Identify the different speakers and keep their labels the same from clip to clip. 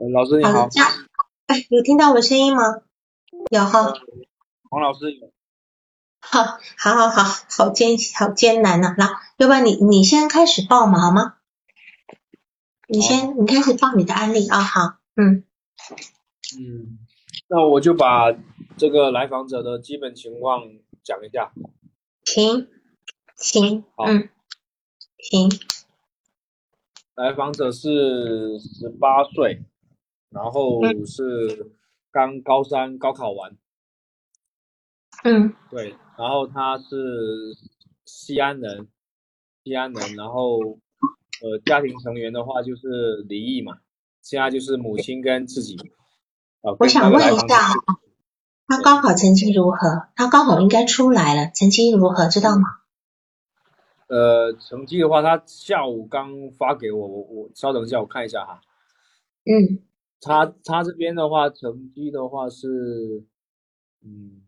Speaker 1: 呃老师你好
Speaker 2: 哎，有听到我的声音吗？有哈，
Speaker 1: 黄老师有。
Speaker 2: 好，好好好，好艰好艰难呐、来，要不然你你先开始报嘛，好吗？你先，你开始报你的案例啊，好，嗯，
Speaker 1: 嗯，那我就把这个来访者的基本情况讲一下。
Speaker 2: 行，行，
Speaker 1: 好
Speaker 2: 嗯，行，
Speaker 1: 来访者是十八岁，然后
Speaker 2: 嗯
Speaker 1: 是刚高三高考完，
Speaker 2: 嗯
Speaker 1: 对，然后他是西安人，西安人，然后呃家庭成员的话就是离异嘛，现在就是母亲跟自己。啊，
Speaker 2: 我想问一下啊，他高考成绩如何？他高考应该出来了，成绩如何？知道吗？
Speaker 1: 呃，成绩的话，他下午刚发给我，我我稍等一下，我看一下哈。
Speaker 2: 嗯，
Speaker 1: 他他这边的话，成绩的话是，嗯。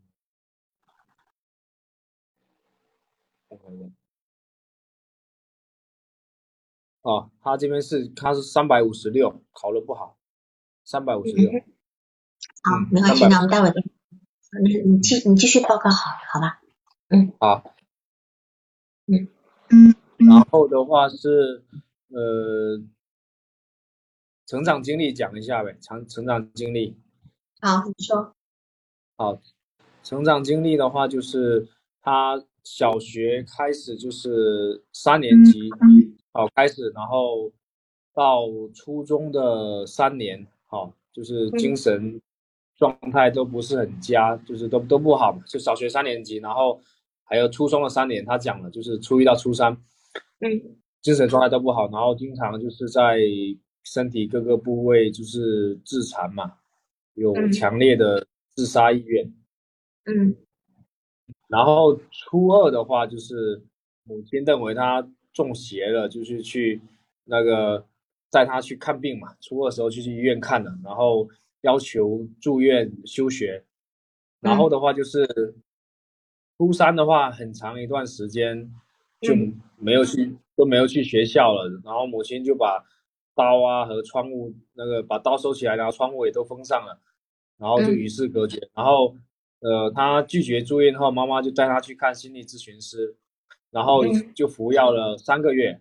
Speaker 1: 哦，他这边是他是三百五十六，考的不好，三百五十六。
Speaker 2: 好
Speaker 1: 嗯，
Speaker 2: 没关系，那我们待会儿，你你继你继续报告好，好吧？
Speaker 1: 嗯好，
Speaker 2: 嗯
Speaker 1: 然后的话是，呃，成长经历讲一下呗，成成长经历。
Speaker 2: 好，你说，
Speaker 1: 好，成长经历的话，就是他小学开始就是三年级，好开始，然后到初中的三年，好，就是精神状态都不是很佳，就是都都不好嘛，就小学三年级，然后还有初中的三年，他讲了，就是初一到初三，
Speaker 2: 嗯
Speaker 1: 精神状态都不好，然后经常就是在身体各个部位就是自残嘛，有
Speaker 2: 嗯
Speaker 1: 强烈的自杀意愿。
Speaker 2: 嗯
Speaker 1: 然后初二的话，就是母亲认为他中邪了，就是去那个带他去看病嘛。初二的时候就去医院看了，然后要求住院休学。然后的话就是初三的话，很长一段时间就
Speaker 2: 嗯
Speaker 1: 没有去都没有去学校了。然后母亲就把刀啊和窗户那个把刀收起来，然后窗户也都封上了，然后就
Speaker 2: 嗯。
Speaker 1: 与世隔绝。然后呃，他拒绝住院后，妈妈就带他去看心理咨询师，然后
Speaker 2: 嗯。
Speaker 1: 就服药了三个月，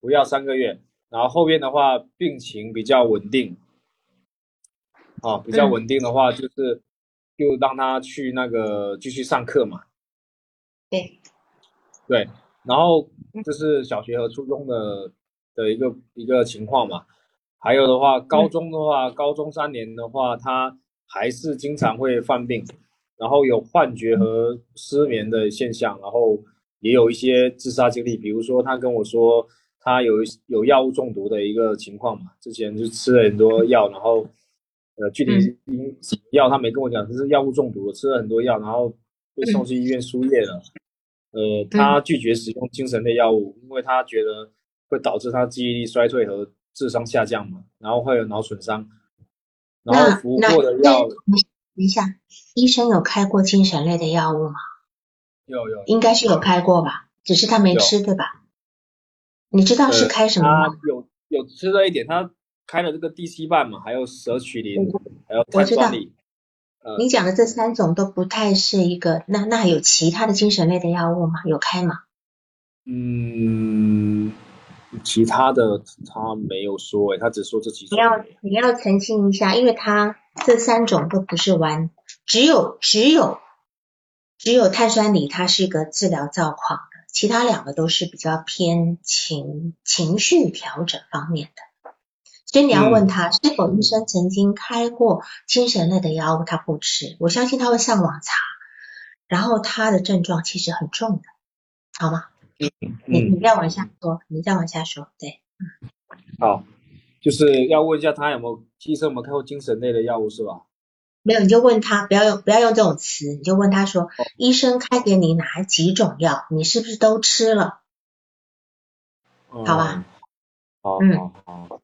Speaker 1: 服药三个月，然后后边的话病情比较稳定，啊，比较
Speaker 2: 嗯
Speaker 1: 稳定的话就是就让他去那个继续上课嘛，
Speaker 2: 对，
Speaker 1: 对，然后就是小学和初中的的一个一个情况嘛。还有的话，高中的话，高中三年的话，他还是经常会犯病，然后有幻觉和失眠的现象，然后也有一些自杀经历。比如说，他跟我说他有有药物中毒的一个情况嘛，之前就吃了很多药，然后呃，具体因什么药他没跟我讲，就是药物中毒，吃了很多药，然后被送去医院输液了。呃，他拒绝使用精神类药物，因为他觉得会导致他记忆力衰退和智商下降嘛，然后会有脑损伤。然后
Speaker 2: 那
Speaker 1: 服
Speaker 2: 那
Speaker 1: 过的药
Speaker 2: 等一下，医生有开过精神类的药物吗？
Speaker 1: 有有，
Speaker 2: 应该是有开过吧，只是他没吃，对吧？你知道是
Speaker 1: 呃
Speaker 2: 开什么吗？
Speaker 1: 有有吃了一点，他开了这个地西泮嘛，还有舍曲林，还有
Speaker 2: 我知道你讲的这三种都不太是一个，那那有其他的精神类的药物吗？有开吗？
Speaker 1: 嗯，其他的他没有说诶，他只说这几种。
Speaker 2: 你要你要澄清一下，因为他这三种都不是完，只有只有只有碳酸锂它是一个治疗躁狂的，其他两个都是比较偏情情绪调整方面的。所以你要问他、是否医生曾经开过精神类的药物，他不吃，我相信他会上网查，然后他的症状其实很重的，好吗？你
Speaker 1: 你，
Speaker 2: 你再往下说，你再往下说，对，
Speaker 1: 好，就是要问一下他有没有医生有没有开过精神类的药物是吧？
Speaker 2: 没有，你就问他，不要用不要用这种词，你就问他说，医生开给你哪几种药，你是不是都吃了？
Speaker 1: 好
Speaker 2: 好吧。
Speaker 1: 好
Speaker 2: 嗯
Speaker 1: 好好。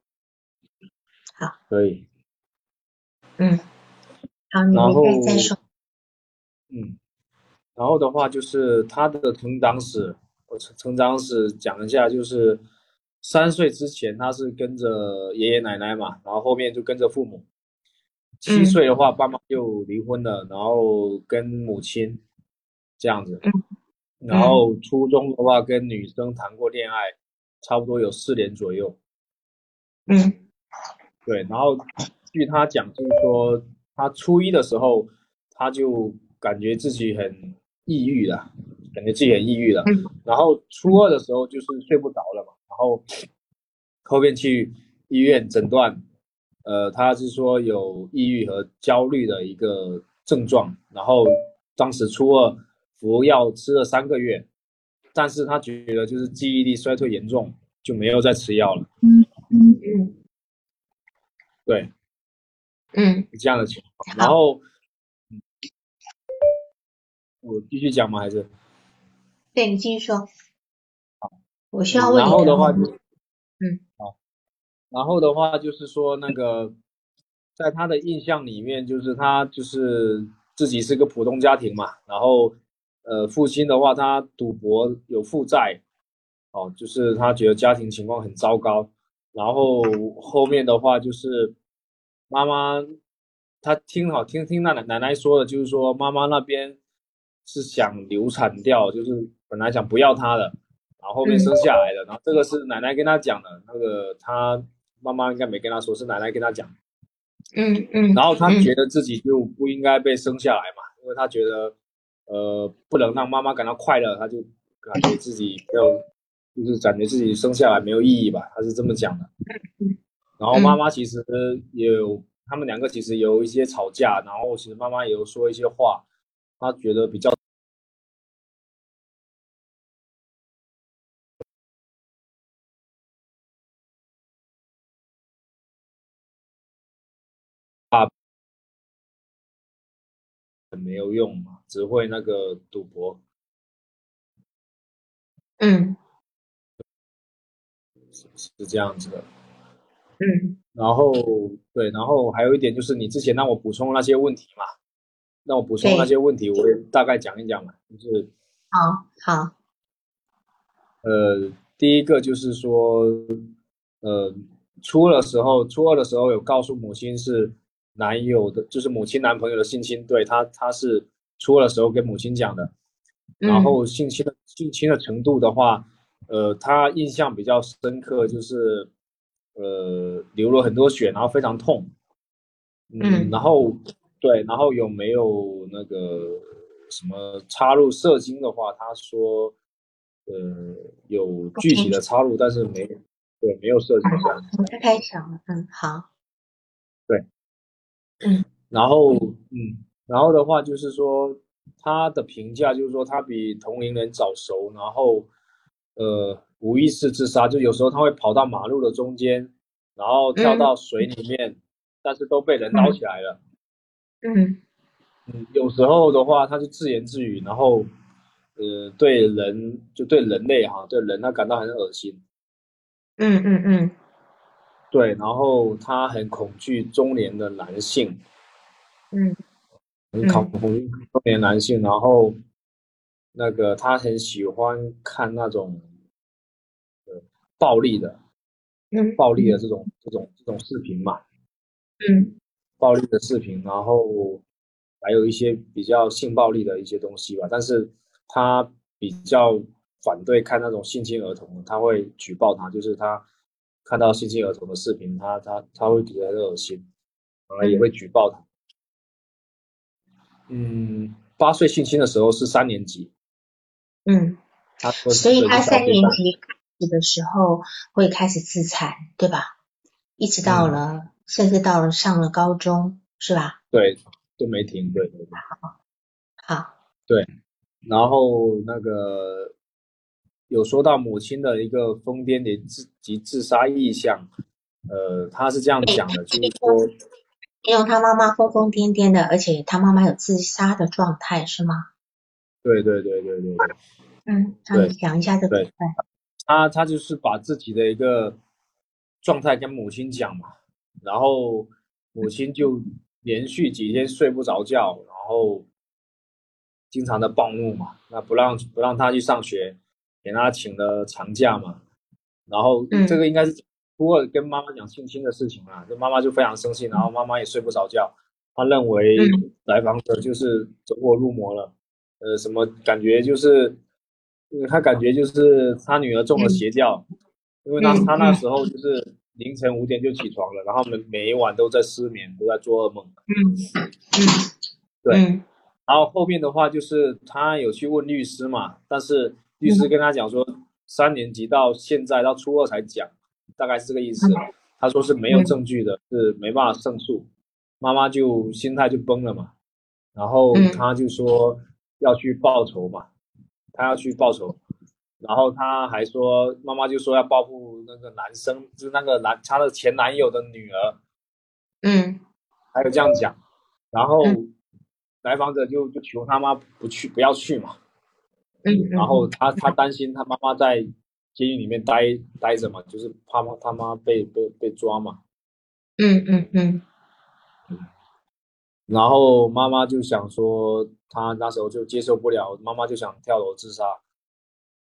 Speaker 2: 好。
Speaker 1: 可以。
Speaker 2: 嗯，好，你
Speaker 1: 然后
Speaker 2: 你再再说，
Speaker 1: 嗯，然后的话就是他的成长史，成长史讲一下，就是三岁之前他是跟着爷爷奶奶嘛，然后后面就跟着父母。七岁的话，爸妈就离婚了，然后跟母亲这样子。然后初中的话，跟女生谈过恋爱，差不多有四年左右。
Speaker 2: 嗯，
Speaker 1: 对。然后据他讲，就是说他初一的时候，他就感觉自己很抑郁了，感觉自己很抑郁了。然后初二的时候就是睡不着了嘛，然后后面去医院诊断，呃，他是说有抑郁和焦虑的一个症状。然后当时初二。服药吃了三个月，但是他觉得就是记忆力衰退严重，就没有再吃药了。
Speaker 2: 嗯嗯嗯，
Speaker 1: 对，
Speaker 2: 嗯，
Speaker 1: 这样的情况。然后，我继续讲吗？还是？
Speaker 2: 对你继续说。
Speaker 1: 好，
Speaker 2: 我需要问。
Speaker 1: 然后的话就，
Speaker 2: 嗯，
Speaker 1: 好。然后的话就是说，那个，在他的印象里面，就是他就是自己是个普通家庭嘛，然后。呃，父亲的话，他赌博有负债，哦，就是他觉得家庭情况很糟糕。然后后面的话就是妈妈，他听好听听那奶奶奶说的，就是说妈妈那边是想流产掉，就是本来想不要他的，然后后面生下来的。然后这个是奶奶跟他讲的，那个他妈妈应该没跟他说，是奶奶跟他讲。
Speaker 2: 嗯嗯。
Speaker 1: 然后他觉得自己就不应该被生下来嘛，因为他觉得。呃，不能让妈妈感到快乐，他就感觉自己要，就是感觉自己生下来没有意义吧，他是这么讲的。然后妈妈其实也有，他们两个其实有一些吵架，然后其实妈妈也有说一些话，他觉得比较没有用嘛，只会那个赌博。
Speaker 2: 嗯，
Speaker 1: 是是这样子的。
Speaker 2: 嗯，
Speaker 1: 然后对，然后还有一点就是你之前让我补充那些问题嘛，让我补充那些问题，我也大概讲一讲嘛，就是
Speaker 2: 好好。
Speaker 1: 呃，第一个就是说，呃，初二的时候，初二的时候有告诉母亲是。男友的，就是母亲男朋友的性侵，对他，他是初二的时候跟母亲讲的，然后性侵的性侵的程度的话，呃，他印象比较深刻，就是呃流了很多血，然后非常痛，嗯，然后对，然后有没有那个什么插入射精的话，他说，呃，有具体的插入，但是没，对，没有射精这样。
Speaker 2: 我太小了，嗯，好，
Speaker 1: 对。
Speaker 2: 嗯，
Speaker 1: 然后嗯，然后的话就是说，他的评价就是说他比同龄人早熟，然后呃无意识自杀，就有时候他会跑到马路的中间，然后跳到水里面，但是都被人捞起来了。
Speaker 2: 嗯
Speaker 1: 嗯，有时候的话他就自言自语，然后呃对人就对人类哈对人他感到很恶心。
Speaker 2: 嗯嗯嗯。
Speaker 1: 对，然后他很恐惧中年的男性，
Speaker 2: 嗯，
Speaker 1: 很恐恐惧中年男性，然后那个他很喜欢看那种呃暴力的，
Speaker 2: 嗯，
Speaker 1: 暴力的这种这种这种视频嘛，
Speaker 2: 嗯，
Speaker 1: 暴力的视频，然后还有一些比较性暴力的一些东西吧，但是他比较反对看那种性侵儿童，他会举报他，就是他。看到性侵儿童的视频，他他他会觉得很恶心，然后也会举报他。嗯，八岁性侵的时候是三年级。
Speaker 2: 嗯，
Speaker 1: 他
Speaker 2: 所以他三年级开始的时候会开始自残，对吧？一直到了，甚至到了上了高中，是吧？
Speaker 1: 对，都没停，对对对。
Speaker 2: 好，好。
Speaker 1: 对，然后那个。有说到母亲的一个疯癫的自及自杀意向，呃，他是这样讲的，就是说，
Speaker 2: 因为他妈妈疯疯癫癫的，而且他妈妈有自杀的状态，是吗？
Speaker 1: 对对对对对对。
Speaker 2: 嗯，他，讲一下这个。
Speaker 1: 对，他他就是把自己的一个状态跟母亲讲嘛，然后母亲就连续几天睡不着觉，然后经常的暴怒嘛，那不让不让他去上学。给他请了长假嘛，然后
Speaker 2: 嗯。
Speaker 1: 这个应该是不过跟妈妈讲性侵的事情嘛，这妈妈就非常生气，然后妈妈也睡不着觉，她认为
Speaker 2: 嗯。
Speaker 1: 来访者就是走火入魔了，呃，什么感觉就是，呃她感觉就是她女儿中了邪教，因为那
Speaker 2: 嗯
Speaker 1: 她那
Speaker 2: 嗯。
Speaker 1: 时候就是凌晨五点就起床了，然后每每一晚都在失眠，都在做噩梦。
Speaker 2: 嗯嗯，
Speaker 1: 对
Speaker 2: 嗯。
Speaker 1: 然后后面的话就是他有去问律师嘛，但是律师跟他讲说，三年级到现在到初二才讲，大概是这个意思。他说是没有证据的，是没办法胜诉。妈妈就心态就崩了嘛，然后
Speaker 2: 嗯
Speaker 1: 他就说要去报仇嘛，他要去报仇，然后他还说妈妈就说要报复那个男生，就是那个男他的前男友的女儿，
Speaker 2: 嗯
Speaker 1: 还有这样讲，然后
Speaker 2: 嗯
Speaker 1: 来访者就就求他妈不去，不要去嘛。
Speaker 2: 嗯，
Speaker 1: 然后他他担心他妈妈在监狱里面待待着嘛，就是怕妈他妈被被被抓嘛。
Speaker 2: 嗯嗯嗯
Speaker 1: 然后妈妈就想说，他那时候就接受不了，妈妈就想跳楼自杀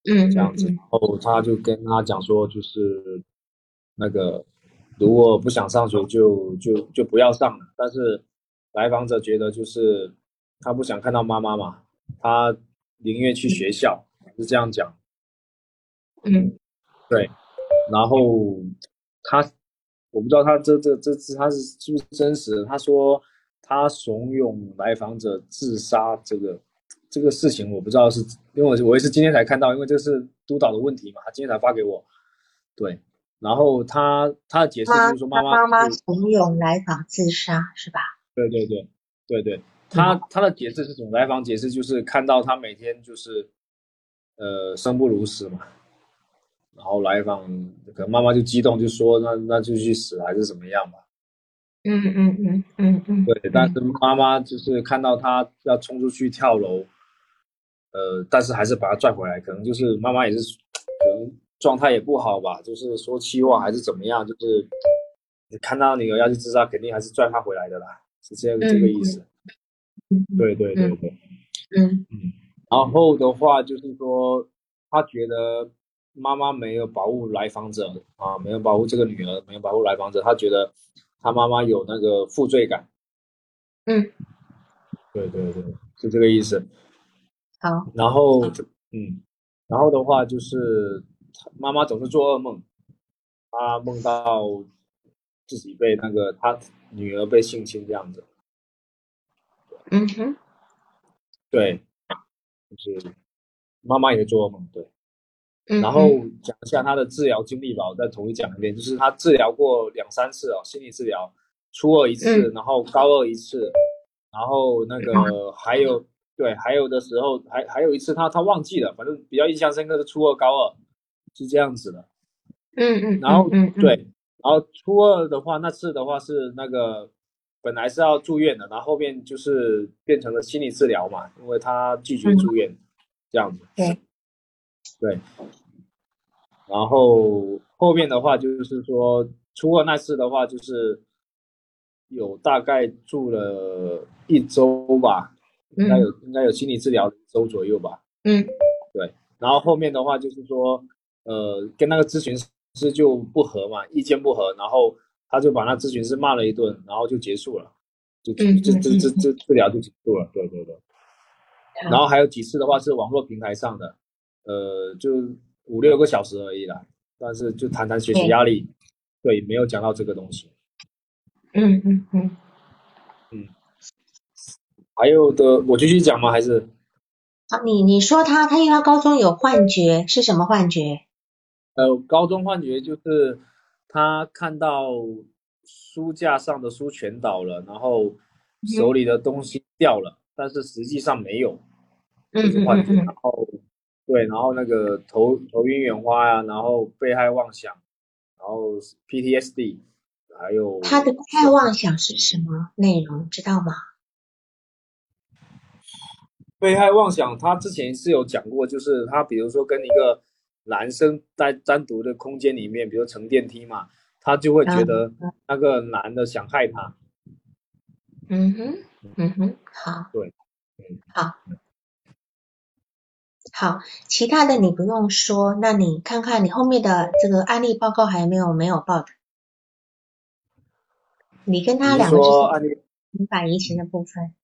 Speaker 2: 嗯
Speaker 1: 这样子。然后他就跟他讲说，就是那个如果不想上学就就就不要上了。但是来访者觉得就是他不想看到妈妈嘛，他宁愿去学校，是这样讲。
Speaker 2: 嗯
Speaker 1: 对，然后他，我不知道他这这这次他是是不是真实的。他说他怂恿来访者自杀，这个这个事情我不知道是，因为我我也是今天才看到，因为这是督导的问题嘛，他今天才发给我。对，然后他他的解释就是说妈
Speaker 2: 妈妈
Speaker 1: 妈
Speaker 2: 怂恿来访自杀是吧？
Speaker 1: 对对对对对，他他的解释是什么？来访解释就是看到他每天就是呃生不如死嘛，然后来访可能妈妈就激动，就说那那就去死还是怎么样吧。
Speaker 2: 嗯嗯嗯嗯嗯，
Speaker 1: 对，但是妈妈就是看到他要冲出去跳楼，呃，但是还是把他拽回来，可能就是妈妈也是可能状态也不好吧，就是说气话还是怎么样，就是你看到女儿要去自杀，肯定还是拽她回来的啦，是这样这个意思。
Speaker 2: 嗯
Speaker 1: 对对对对。
Speaker 2: 嗯嗯
Speaker 1: 然后的话就是说，他觉得妈妈没有保护来访者啊，没有保护这个女儿，没有保护来访者，他觉得他妈妈有那个负罪感。
Speaker 2: 嗯，
Speaker 1: 对对对，是这个意思。
Speaker 2: 好，
Speaker 1: 然后嗯，然后的话就是妈妈总是做噩梦，她梦到自己被那个她女儿被性侵这样子。
Speaker 2: 嗯哼，
Speaker 1: 对，就是妈妈也会做噩梦，对。
Speaker 2: 嗯。
Speaker 1: 然后讲一下他的治疗经历吧，我再统一讲一遍，就是他治疗过两三次哦，心理治疗，初二一次，然后高二一次，然后那个还有对，还有的时候还还有一次他他忘记了，反正比较印象深刻的初二高二是这样子的，
Speaker 2: 嗯嗯，
Speaker 1: 然后对，然后初二的话那次的话是那个本来是要住院的，然后后面就是变成了心理治疗嘛，因为他拒绝住院，这样子。
Speaker 2: 对
Speaker 1: 对，然后后面的话就是说，初二那次的话就是有大概住了一周吧，应该有应该有心理治疗一周左右吧。
Speaker 2: 嗯对
Speaker 1: 然后后面的话就是说，呃，跟那个咨询师就不合嘛，意见不合，然后他就把那咨询师骂了一顿，然后就结束了，就就
Speaker 2: 嗯
Speaker 1: 这这
Speaker 2: 嗯
Speaker 1: 这这治疗就结束了。对对对。然后还有几次的话是网络平台上的，呃，就五六个小时而已啦，但是就谈谈学习压力，对，没有讲到这个东西。
Speaker 2: 嗯嗯嗯嗯，
Speaker 1: 还有的，我继续讲吗？还是
Speaker 2: 啊，你你说他他因为他高中有幻觉，是什么幻觉？
Speaker 1: 呃，高中幻觉就是他看到书架上的书全倒了，然后手里的东西掉了，但是实际上没有，这
Speaker 2: 嗯嗯
Speaker 1: 是幻觉。
Speaker 2: 嗯嗯
Speaker 1: 然后对，然后那个头头晕眼花呀、然后被害妄想，然后 PTSD，还有
Speaker 2: 他的被害妄想是什么内容？知道吗？
Speaker 1: 被害妄想，他之前是有讲过，就是他比如说跟一个男生在单独的空间里面，比如乘电梯嘛，他就会觉得那个男的想害他。
Speaker 2: 嗯哼，嗯哼，好，
Speaker 1: 对，嗯，
Speaker 2: 好，好，其他的你不用说，那你看看你后面的这个案例报告还有没有没有报的？你跟他两个就是
Speaker 1: 案例
Speaker 2: 反移情的部分。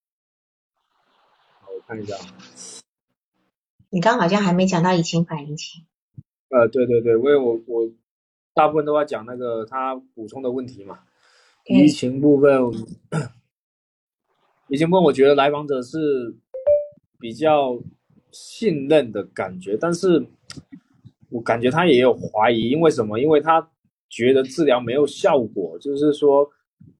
Speaker 1: 我看一下。
Speaker 2: 你刚好像还没讲到移情反移情。
Speaker 1: 呃，对对对，因为我我大部分都在讲那个他补充的问题嘛。疫情部分，移情部分，我觉得来访者是比较信任的感觉，但是我感觉他也有怀疑，因为什么？因为他觉得治疗没有效果，就是说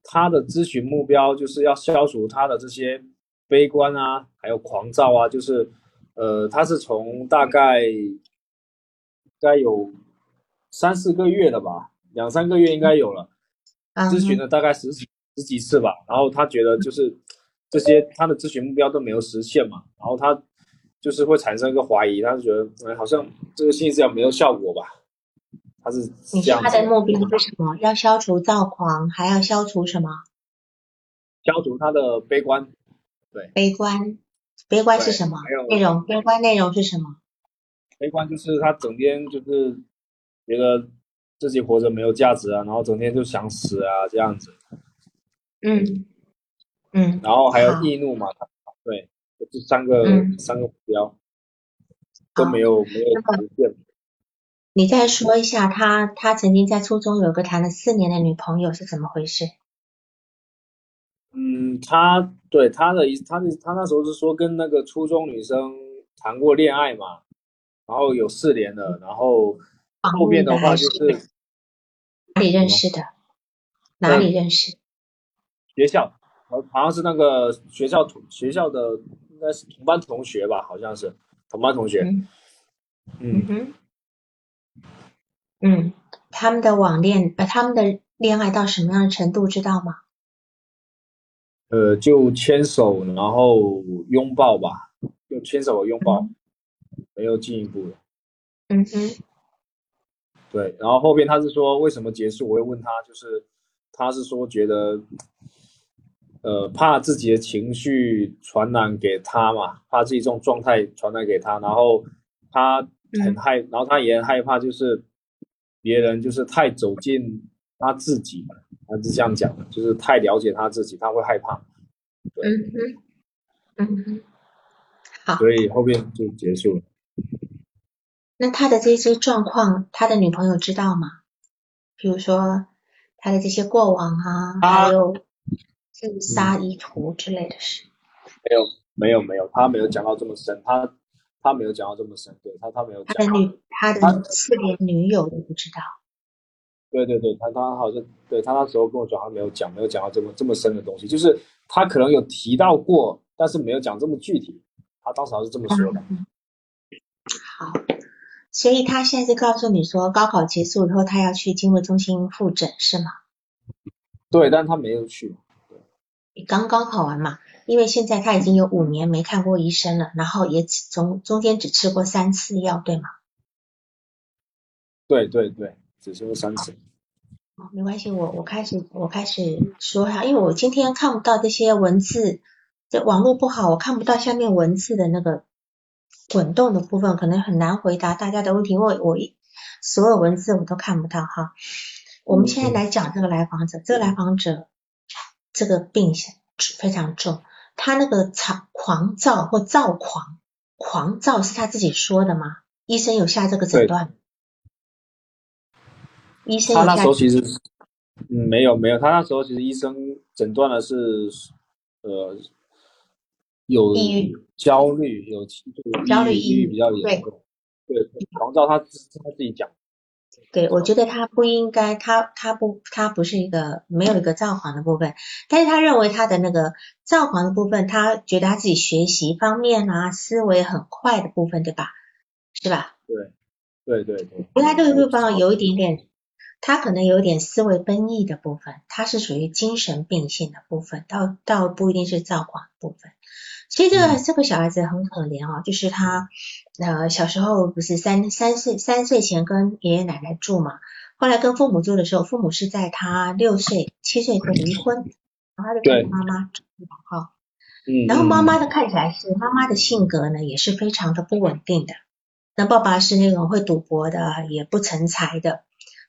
Speaker 1: 他的咨询目标就是要消除他的这些悲观啊，还有狂躁啊，就是呃，他是从大概该有三四个月了吧，两三个月应该有了。咨询了大概十几十几次吧，然后他觉得就是这些他的咨询目标都没有实现嘛，然后他就是会产生一个怀疑，他就觉得哎好像这个心理治疗没有效果吧，他是
Speaker 2: 你说他的目标是什么？要消除躁狂，还要消除什么？
Speaker 1: 消除他的悲观，对，
Speaker 2: 悲观，悲观是什么？内容？悲观内容是什么？
Speaker 1: 悲观就是他整天就是觉得。自己活着没有价值啊，然后整天就想死啊，这样子。
Speaker 2: 嗯嗯。
Speaker 1: 然后还有易怒嘛，对，这三个三个目标都没有没有实现。
Speaker 2: 你再说一下，他他曾经在初中有个谈了四年的女朋友是怎么回事？
Speaker 1: 嗯，他对他的意他的他那时候是说跟那个初中女生谈过恋爱嘛，然后有四年了，然后后面的话就是。
Speaker 2: 哪里认识的？哪里认识？
Speaker 1: 学校，好，好像是那个学校同学校的，应该是同班同学吧，好像是同班同学。
Speaker 2: 嗯哼，嗯，他们的网恋，呃，他们的恋爱到什么样的程度，知道吗？
Speaker 1: 呃，就牵手，然后拥抱吧，就牵手拥抱，没有进一步了。
Speaker 2: 嗯哼。
Speaker 1: 对，然后后边他是说为什么结束？我会问他，就是他是说觉得，呃，怕自己的情绪传染给他嘛，怕自己这种状态传染给他，然后他很害，然后他也很害怕，就是别人就是太走进他自己，他是这样讲的，就是太了解他自己，他会害怕。
Speaker 2: 嗯哼，嗯哼，好，
Speaker 1: 所以后面就结束了。
Speaker 2: 那他的这些状况，他的女朋友知道吗？比如说他的这些过往啊，还有自杀意图之类的事。
Speaker 1: 没有，没有，没有，他没有讲到这么深，他他没有讲到这么深，对他他没有。
Speaker 2: 他的女，他的四连女友都不知道。
Speaker 1: 对对对，他他好像对他那时候跟我说，他没有讲，没有讲到这么这么深的东西，就是他可能有提到过，但是没有讲这么具体。他当时是这么说的。
Speaker 2: 好。所以他现在是告诉你说，高考结束以后，他要去经络中心复诊，是吗？
Speaker 1: 对，但他没有去。
Speaker 2: 你刚刚考完嘛？因为现在他已经有五年没看过医生了，然后也只中中间只吃过三次药，对吗？
Speaker 1: 对对对，只吃过三次。
Speaker 2: 哦，没关系，我我开始我开始说哈，因为我今天看不到这些文字，这网络不好，我看不到下面文字的那个。滚动的部分可能很难回答大家的问题，因为我所有文字我都看不到哈。我们现在来讲这个来访者，这个来访者这个病非常重，他那个狂狂躁或躁狂，狂躁是他自己说的吗？医生有下这个诊断？医生
Speaker 1: 他那时候其实嗯没有没有，他那时候其实医生诊断的是呃。有
Speaker 2: 抑郁、
Speaker 1: 焦虑，有
Speaker 2: 焦虑、
Speaker 1: 抑郁比较严重。对，黄躁，他他自己讲。
Speaker 2: 对，我觉得他不应该，他他不他不是一个没有一个躁狂的部分，但是他认为他的那个躁狂的部分，他觉得他自己学习方面啊，思维很快的部分，对吧？是吧？
Speaker 1: 对，对对对。因
Speaker 2: 为他这个地方有一点点，他可能有点思维奔逸的部分，他是属于精神病性的部分，倒倒不一定是躁狂部分。其实这个这个小孩子很可怜啊，就是他呃小时候不是三三岁三岁前跟爷爷奶奶住嘛，后来跟父母住的时候，父母是在他六岁七岁就离婚，然后他就跟妈妈住哈，嗯，然后妈妈的看起来是妈妈的性格呢也是非常的不稳定的，那爸爸是那种会赌博的，也不成才的。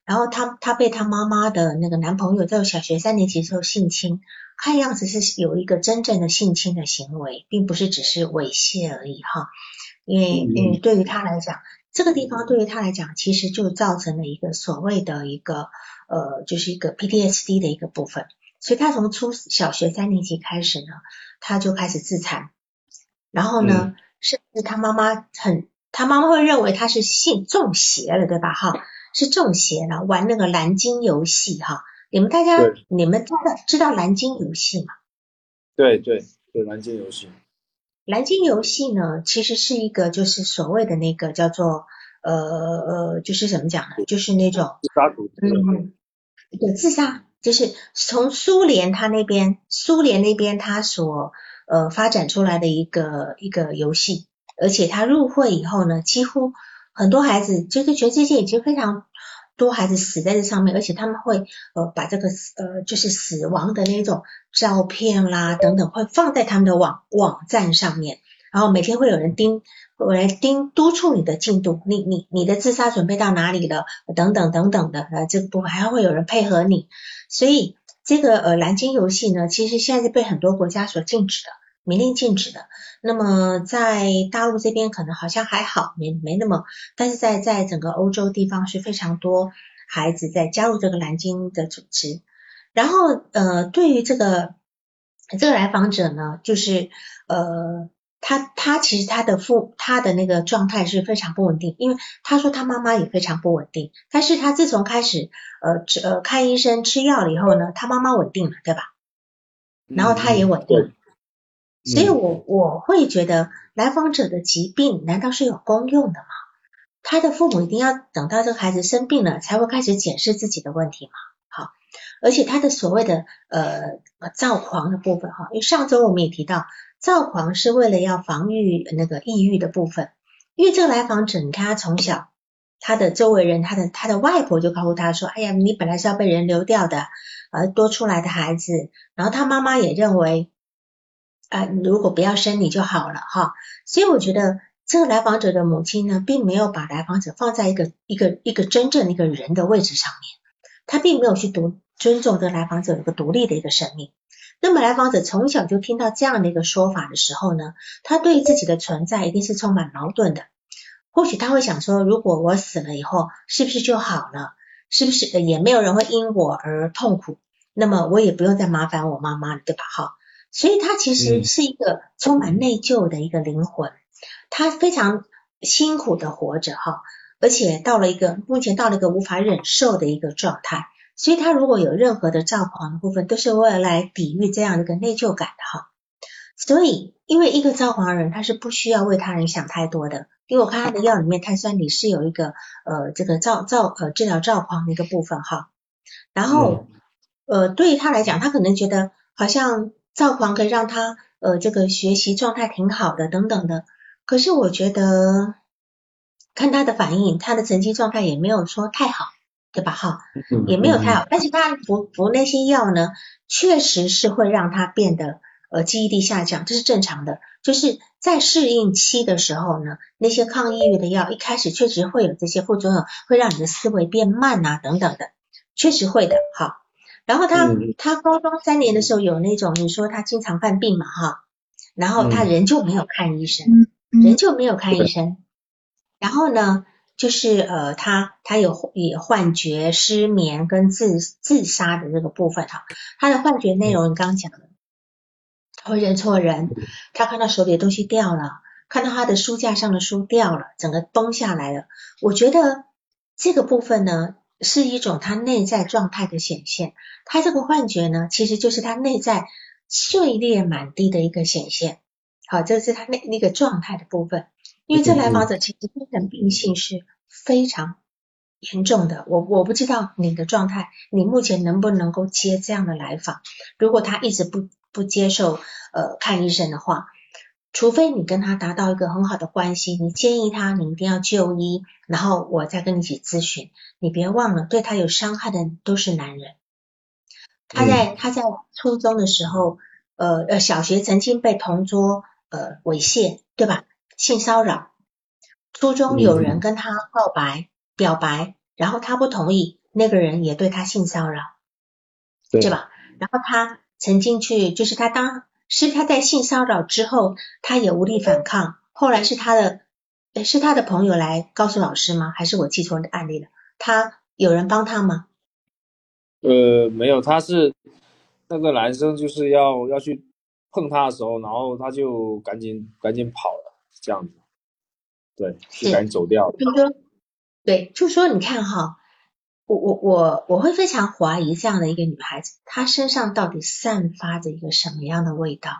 Speaker 2: 然后他他被他妈妈的那个男朋友在小学三年级时候性侵，看样子是有一个真正的性侵的行为，并不是只是猥亵而已哈。因为因为对于他来讲，这个地方对于他来讲，其实就造成了一个所谓的一个呃，就是一个 PTSD 的一个部分。所以他从初小学三年级开始呢，他就开始自残，然后呢，甚至他妈妈很，他妈妈会认为他是性中邪了，对吧？哈。是中邪了，玩那个蓝鲸游戏哈。你们大家，你们知道知道蓝鲸游戏吗？
Speaker 1: 对对对，蓝鲸游戏。
Speaker 2: 蓝鲸游戏呢，其实是一个就是所谓的那个叫做呃呃，就是怎么讲呢？就是那种
Speaker 1: 自杀组织。
Speaker 2: 嗯，对，自杀就是从苏联他那边，苏联那边他所呃发展出来的一个一个游戏，而且他入会以后呢，几乎。很多孩子，就是全世界已经非常多孩子死在这上面，而且他们会呃把这个呃就是死亡的那种照片啦等等，会放在他们的网网站上面，然后每天会有人盯，会来盯督促你的进度，你你你的自杀准备到哪里了，等等等等的，呃这个部分还会有人配合你，所以这个呃蓝鲸游戏呢，其实现在是被很多国家所禁止的。明令禁止的，那么在大陆这边可能好像还好，没没那么，但是在在整个欧洲地方是非常多孩子在加入这个蓝鲸的组织，然后呃，对于这个这个来访者呢，就是呃，他他其实他的父他的那个状态是非常不稳定，因为他说他妈妈也非常不稳定，但是他自从开始呃吃呃看医生吃药了以后呢，他妈妈稳定了，对吧？然后他也稳定。所以，我我会觉得来访者的疾病难道是有功用的吗？他的父母一定要等到这个孩子生病了，才会开始检视自己的问题吗？好，而且他的所谓的呃躁狂的部分哈，因为上周我们也提到，躁狂是为了要防御那个抑郁的部分。因为这个来访者，你看他从小，他的周围人，他的他的外婆就告诉他说：“哎呀，你本来是要被人流掉的，而多出来的孩子。”然后他妈妈也认为。啊，如果不要生你就好了哈，所以我觉得这个来访者的母亲呢，并没有把来访者放在一个一个一个真正一个人的位置上面，他并没有去独尊重这个来访者有个独立的一个生命。那么来访者从小就听到这样的一个说法的时候呢，他对自己的存在一定是充满矛盾的。或许他会想说，如果我死了以后，是不是就好了？是不是也没有人会因我而痛苦？那么我也不用再麻烦我妈妈了，对吧？哈。所以他其实是一个充满内疚的一个灵魂，他非常辛苦的活着哈，而且到了一个目前到了一个无法忍受的一个状态，所以他如果有任何的躁狂的部分，都是为了来抵御这样的一个内疚感的哈。所以，因为一个躁狂人，他是不需要为他人想太多的，因为我看他的药里面碳酸锂是有一个呃这个躁躁呃治疗躁狂的一个部分哈。然后呃对于他来讲，他可能觉得好像。躁狂可以让他呃这个学习状态挺好的等等的，可是我觉得看他的反应，他的成绩状态也没有说太好，对吧？哈，也没有太好。但是他服服那些药呢，确实是会让他变得呃记忆力下降，这是正常的。就是在适应期的时候呢，那些抗抑郁的药一开始确实会有这些副作用，会让你的思维变慢啊等等的，确实会的。好。然后他他高中三年的时候有那种你说他经常犯病嘛哈，然后他人就没有看医生，人就没有看医生。然后呢，就是呃他他有也幻觉、失眠跟自自杀的这个部分哈。他的幻觉内容你刚刚讲的，他会认错人，他看到手里的东西掉了，看到他的书架上的书掉了，整个崩下来了。我觉得这个部分呢。是一种他内在状态的显现，他这个幻觉呢，其实就是他内在碎裂满地的一个显现。好，这是他那那个状态的部分。因为这来访者其实精神病性是非常严重的。我我不知道你的状态，你目前能不能够接这样的来访？如果他一直不不接受呃看医生的话。除非你跟他达到一个很好的关系，你建议他你一定要就医，然后我再跟你一起咨询。你别忘了，对他有伤害的都是男人。他在他在初中的时候，呃呃，小学曾经被同桌呃猥亵，对吧？性骚扰。初中有人跟他告白、表白，然后他不同意，那个人也对他性骚扰，对吧？然后他曾经去，就是他当是他在性骚扰之后，他也无力反抗，后来是他的，是他的朋友来告诉老师吗？还是我记错的案例了？他有人帮他吗？
Speaker 1: 呃，没有，他是那个男生就是要要去碰他的时候，然后他就赶紧赶紧跑了，这样子，对，就赶紧走掉了。
Speaker 2: 就说，对，就说你看哈，我我我我会非常怀疑这样的一个女孩子，她身上到底散发着一个什么样的味道？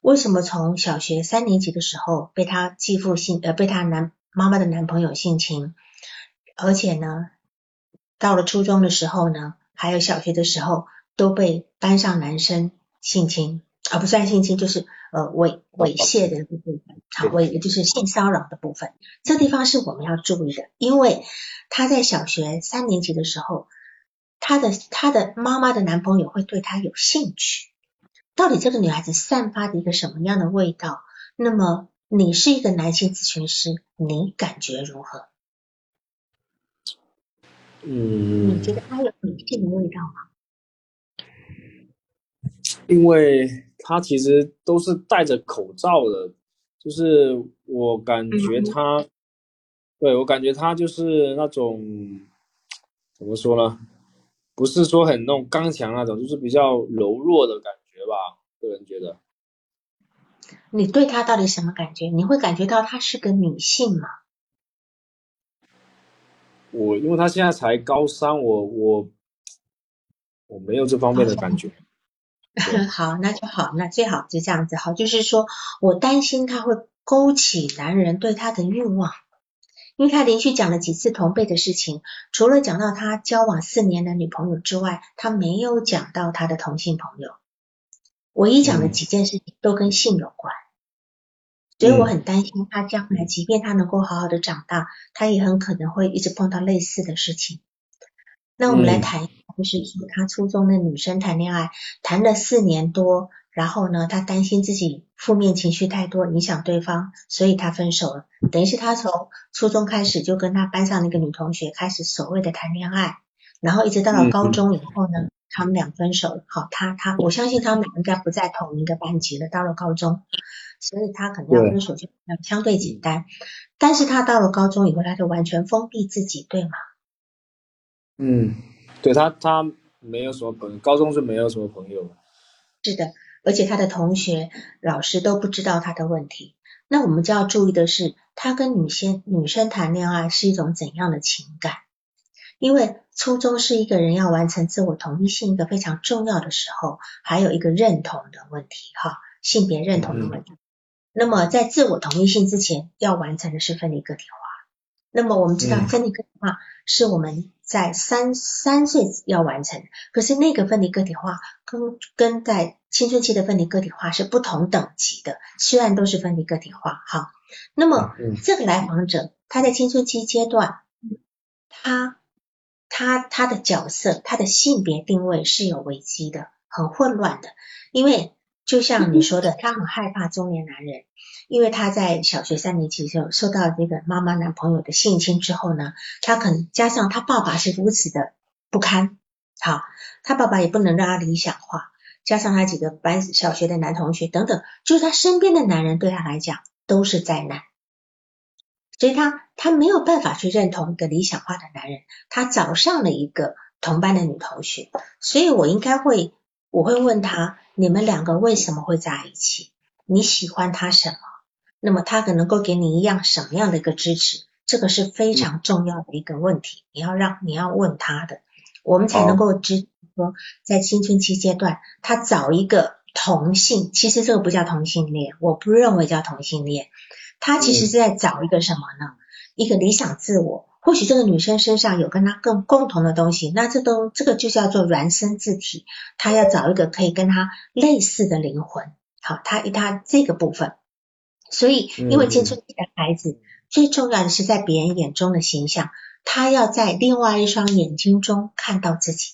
Speaker 2: 为什么从小学三年级的时候被她继父性呃被她男妈妈的男朋友性侵，而且呢，到了初中的时候呢？还有小学的时候都被班上男生性侵，啊不算性侵就是呃猥猥亵的部分，好猥就是性骚扰的部分。这地方是我们要注意的，因为他在小学三年级的时候，他的他的妈妈的男朋友会对他有兴趣。到底这个女孩子散发的一个什么样的味道？那么你是一个男性咨询师，你感觉如何？
Speaker 1: 嗯，
Speaker 2: 你觉得他有女性的味道吗？
Speaker 1: 因为他其实都是戴着口罩的，就是我感觉他，对我感觉他就是那种怎么说呢？不是说很那种刚强那种，就是比较柔弱的感觉吧。个人觉得，
Speaker 2: 你对他到底什么感觉？你会感觉到她是个女性吗？
Speaker 1: 我因为他现在才高三，我我我没有这方面的感觉。
Speaker 2: 好，那就好，那最好就这样子。好，就是说我担心他会勾起男人对他的欲望，因为他连续讲了几次同辈的事情，除了讲到他交往四年的女朋友之外，他没有讲到他的同性朋友。唯一讲的几件事情都跟性有关。所以我很担心他将来，即便他能够好好的长大，他也很可能会一直碰到类似的事情。那我们来谈就是说他初中的女生谈恋爱，谈了四年多，然后呢，他担心自己负面情绪太多影响对方，所以他分手了。等于是他从初中开始就跟他班上那个女同学开始所谓的谈恋爱，然后一直到了高中以后呢，他们俩分手了。好，他他我相信他们俩应该不在同一个班级了。到了高中。所以他可能要分手就相对简单，但是他到了高中以后，他就完全封闭自己，对吗？
Speaker 1: 嗯，对他他没有什么朋友，高中是没有什么朋友。
Speaker 2: 是的，而且他的同学、老师都不知道他的问题。那我们就要注意的是，他跟女生女生谈恋爱是一种怎样的情感？因为初中是一个人要完成自我同一性一个非常重要的时候，还有一个认同的问题，哈，性别认同的问题。那么在自我同一性之前，要完成的是分离个体化。那么我们知道，分离个体化是我们在三三岁要完成，可是那个分离个体化跟跟在青春期的分离个体化是不同等级的，虽然都是分离个体化。哈，那么这个来访者他在青春期阶段，他他他的角色，他的性别定位是有危机的，很混乱的，因为。就像你说的，他很害怕中年男人，因为他在小学三年级的时候受到这个妈妈男朋友的性侵之后呢，他可能加上他爸爸是如此的不堪，好，他爸爸也不能让他理想化，加上他几个班小学的男同学等等，就是他身边的男人对他来讲都是灾难，所以他他没有办法去认同一个理想化的男人，他找上了一个同班的女同学，所以我应该会。我会问他：你们两个为什么会在一起？你喜欢他什么？那么他可能够给你一样什么样的一个支持？这个是非常重要的一个问题，你要让你要问他的，我们才能够知说在青春期阶段，他找一个同性，其实这个不叫同性恋，我不认为叫同性恋，他其实是在找一个什么呢？一个理想自我。或许这个女生身上有跟她更共同的东西，那这都这个就叫做孪生字体，她要找一个可以跟她类似的灵魂。好，她她这个部分，所以因为青春期的孩子最重要的是在别人眼中的形象，他要在另外一双眼睛中看到自己，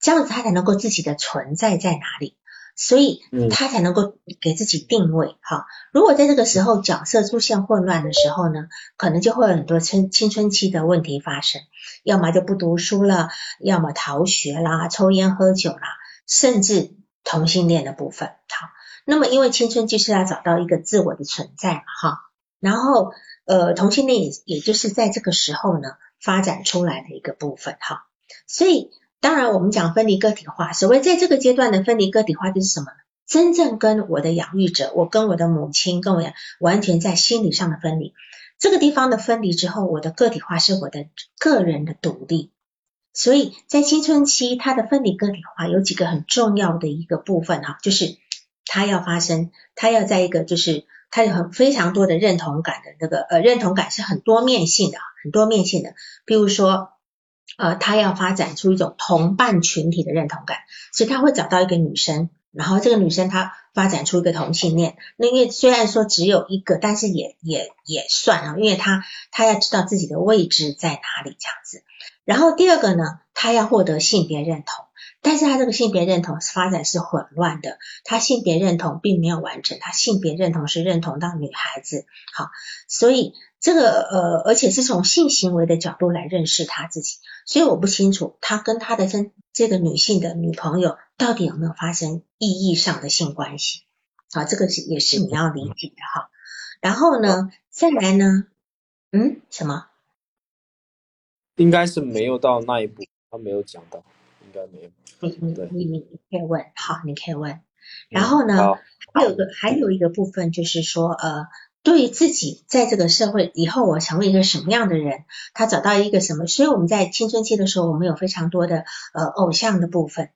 Speaker 2: 这样子他才能够自己的存在在哪里。所以他才能够给自己定位哈。如果在这个时候角色出现混乱的时候呢，可能就会有很多青青春期的问题发生，要么就不读书了，要么逃学啦、抽烟喝酒啦，甚至同性恋的部分。好，那么因为青春期是要找到一个自我的存在嘛哈，然后呃同性恋也也就是在这个时候呢发展出来的一个部分哈，所以。当然，我们讲分离个体化，所谓在这个阶段的分离个体化就是什么呢？真正跟我的养育者，我跟我的母亲，跟我完全在心理上的分离。这个地方的分离之后，我的个体化是我的个人的独立。所以在青春期，它的分离个体化有几个很重要的一个部分哈，就是它要发生，它要在一个就是它有很非常多的认同感的那个呃认同感是很多面性的，很多面性的，比如说。呃，他要发展出一种同伴群体的认同感，所以他会找到一个女生，然后这个女生她发展出一个同性恋。那因为虽然说只有一个，但是也也也算啊，因为他他要知道自己的位置在哪里这样子。然后第二个呢，他要获得性别认同，但是他这个性别认同发展是混乱的，他性别认同并没有完成，他性别认同是认同到女孩子，好，所以。这个呃，而且是从性行为的角度来认识他自己，所以我不清楚他跟他的这这个女性的女朋友到底有没有发生意义上的性关系啊？这个是也是你要理解的哈。然后呢，再来呢，嗯，什么？
Speaker 1: 应该是没有到那一步，他没有讲到，该没有。
Speaker 2: 你你你你可以问，好，你可以问。然后呢，还有个还有一个部分就是说呃。对自己在这个社会以后，我成为一个什么样的人，他找到一个什么？所以我们在青春期的时候，我们有非常多的呃偶像的部分，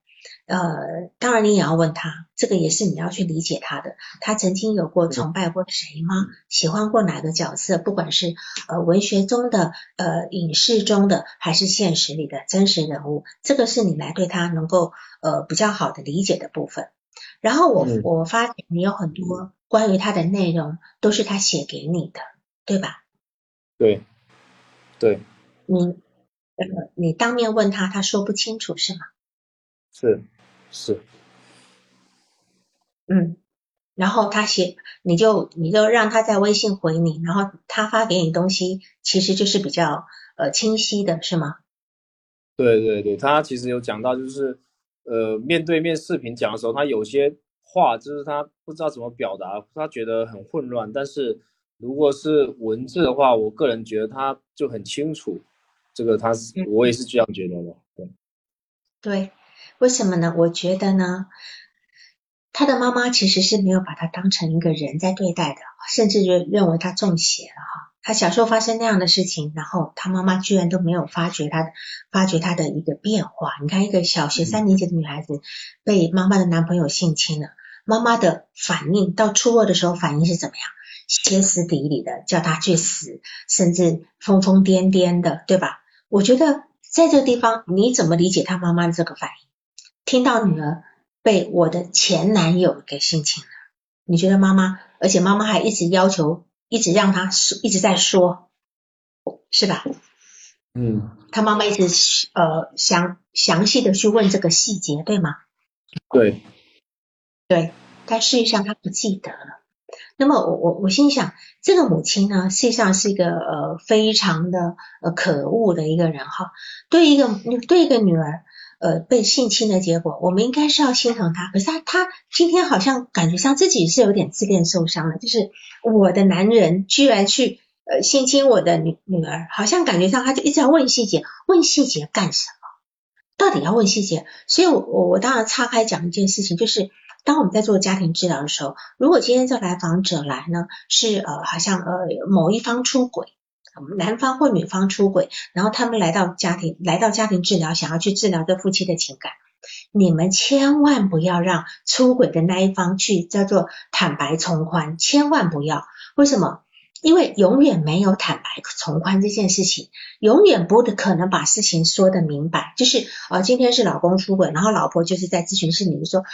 Speaker 2: 呃，当然你也要问他，这个也是你要去理解他的。他曾经有过崇拜过谁吗？喜欢过哪个角色？不管是呃文学中的、呃影视中的，还是现实里的真实人物，这个是你来对他能够呃比较好的理解的部分。然后我我发现你有很多。关于他的内容都是他写给你的，对吧？
Speaker 1: 对，对。
Speaker 2: 你呃，你当面问他，他说不清楚是吗？
Speaker 1: 是是。
Speaker 2: 嗯，然后他写，你就你就让他在微信回你，然后他发给你东西，其实就是比较呃清晰的，是吗？
Speaker 1: 对对对，他其实有讲到，就是呃面对面视频讲的时候，他有些。话就是他不知道怎么表达，他觉得很混乱。但是如果是文字的话，我个人觉得他就很清楚。这个他是，我也是这样觉得的。对，
Speaker 2: 对，为什么呢？我觉得呢，他的妈妈其实是没有把他当成一个人在对待的，甚至就认为他中邪了哈。他小时候发生那样的事情，然后他妈妈居然都没有发觉他发觉他的一个变化。你看，一个小学三年级的女孩子被妈妈的男朋友性侵了。妈妈的反应到初二的时候，反应是怎么样？歇斯底里的叫他去死，甚至疯疯癫癫的，对吧？我觉得在这个地方，你怎么理解他妈妈的这个反应？听到女儿被我的前男友给性侵了，你觉得妈妈，而且妈妈还一直要求，一直让她说，一直在说，是吧？
Speaker 1: 嗯，
Speaker 2: 他妈妈一直呃详详细的去问这个细节，对吗？
Speaker 1: 对。
Speaker 2: 对，但事实上他不记得了。那么我我我心想，这个母亲呢，实际上是一个呃非常的呃可恶的一个人哈。对一个对一个女儿呃被性侵的结果，我们应该是要心疼他。可是他，他今天好像感觉上自己是有点自恋受伤了，就是我的男人居然去呃性侵我的女女儿，好像感觉上他就一直要问细节，问细节干什么？到底要问细节？所以我我我当然岔开讲一件事情，就是。当我们在做家庭治疗的时候，如果今天这来访者来呢，是呃好像呃某一方出轨，男方或女方出轨，然后他们来到家庭来到家庭治疗，想要去治疗这夫妻的情感，你们千万不要让出轨的那一方去叫做坦白从宽，千万不要，为什么？因为永远没有坦白从宽这件事情，永远不可能把事情说得明白。就是呃，今天是老公出轨，然后老婆就是在咨询室里面说，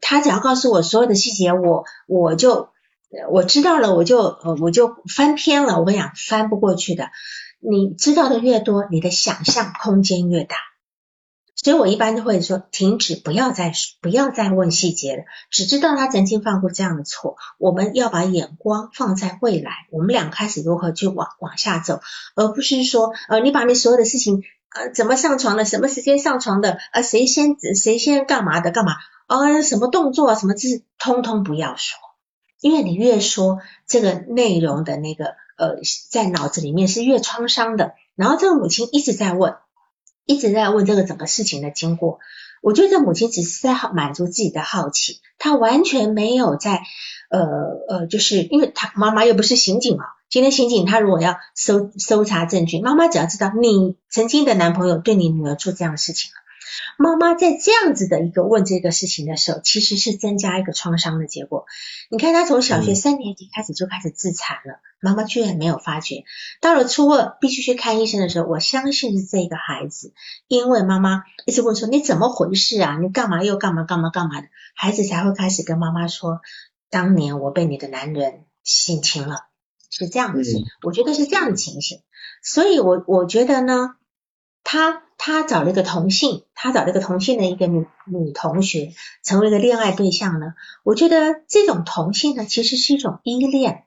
Speaker 2: 他只要告诉我所有的细节，我我就我知道了，我就呃我就翻篇了。我跟你讲，翻不过去的。你知道的越多，你的想象空间越大。所以我一般都会说停止，不要再不要再问细节了，只知道他曾经犯过这样的错。我们要把眼光放在未来，我们俩开始如何去往往下走，而不是说呃你把你所有的事情呃怎么上床的，什么时间上床的，呃谁先谁先干嘛的干嘛，呃什么动作什么姿势，通通不要说，因为你越说这个内容的那个呃在脑子里面是越创伤的，然后这个母亲一直在问。一直在问这个整个事情的经过，我觉得这母亲只是在满足自己的好奇，她完全没有在呃呃，就是因为她妈妈又不是刑警啊。今天刑警他如果要搜搜查证据，妈妈只要知道你曾经的男朋友对你女儿做这样的事情。妈妈在这样子的一个问这个事情的时候，其实是增加一个创伤的结果。你看，他从小学三年级开始就开始自残了，妈妈居然没有发觉。到了初二必须去看医生的时候，我相信是这个孩子，因为妈妈一直问说你怎么回事啊？你干嘛又干嘛干嘛干嘛的？孩子才会开始跟妈妈说，当年我被你的男人性侵了，是这样子。我觉得是这样的情形，所以我我觉得呢。他他找了一个同性，他找了一个同性的一个女女同学，成为一个恋爱对象呢。我觉得这种同性呢，其实是一种依恋，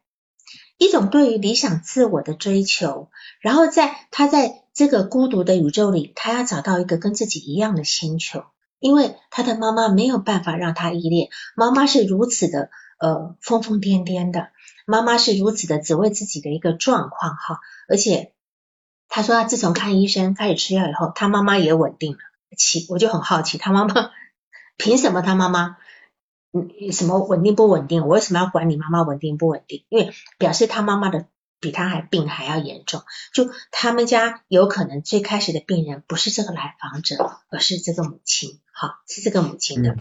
Speaker 2: 一种对于理想自我的追求。然后在他在这个孤独的宇宙里，他要找到一个跟自己一样的星球，因为他的妈妈没有办法让他依恋，妈妈是如此的呃疯疯癫癫的，妈妈是如此的只为自己的一个状况哈，而且。他说他自从看医生开始吃药以后，他妈妈也稳定了。奇，我就很好奇，他妈妈 凭什么？他妈妈嗯什么稳定不稳定？我为什么要管你妈妈稳定不稳定？因为表示他妈妈的比他还病还要严重。就他们家有可能最开始的病人不是这个来访者，而是这个母亲，好是这个母亲的。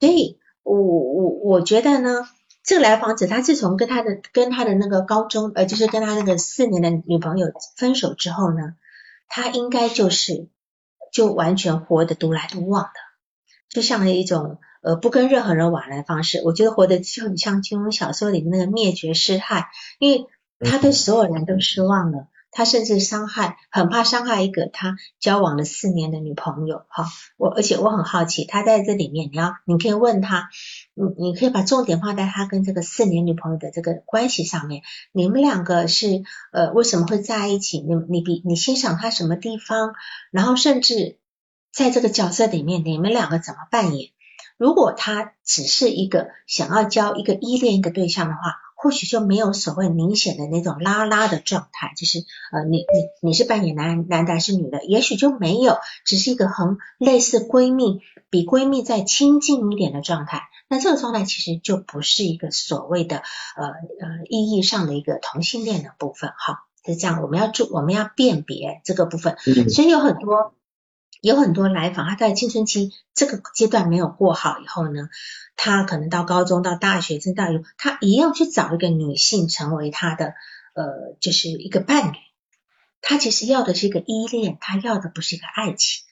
Speaker 2: 所以我我我觉得呢。这个来访者，他自从跟他的跟他的那个高中，呃，就是跟他那个四年的女朋友分手之后呢，他应该就是就完全活得独来独往的，就像一种呃不跟任何人往来的方式。我觉得活得就很像金庸小说里面那个灭绝师太，因为他对所有人都失望了。他甚至伤害，很怕伤害一个他交往了四年的女朋友。哈，我而且我很好奇，他在这里面，你要你可以问他，你你可以把重点放在他跟这个四年女朋友的这个关系上面。你们两个是呃为什么会在一起？你你比你欣赏他什么地方？然后甚至在这个角色里面，你们两个怎么扮演？如果他只是一个想要交一个依恋一个对象的话。或许就没有所谓明显的那种拉拉的状态，就是呃，你你你是扮演男男的还是女的？也许就没有，只是一个很类似闺蜜，比闺蜜再亲近一点的状态。那这个状态其实就不是一个所谓的呃呃意义上的一个同性恋的部分。哈，是这样，我们要注我们要辨别这个部分。所以有很多有很多来访，他在青春期这个阶段没有过好以后呢？他可能到高中、到大学，甚至到他一样去找一个女性成为他的呃，就是一个伴侣。他其实要的是一个依恋，他要的不是一个爱情。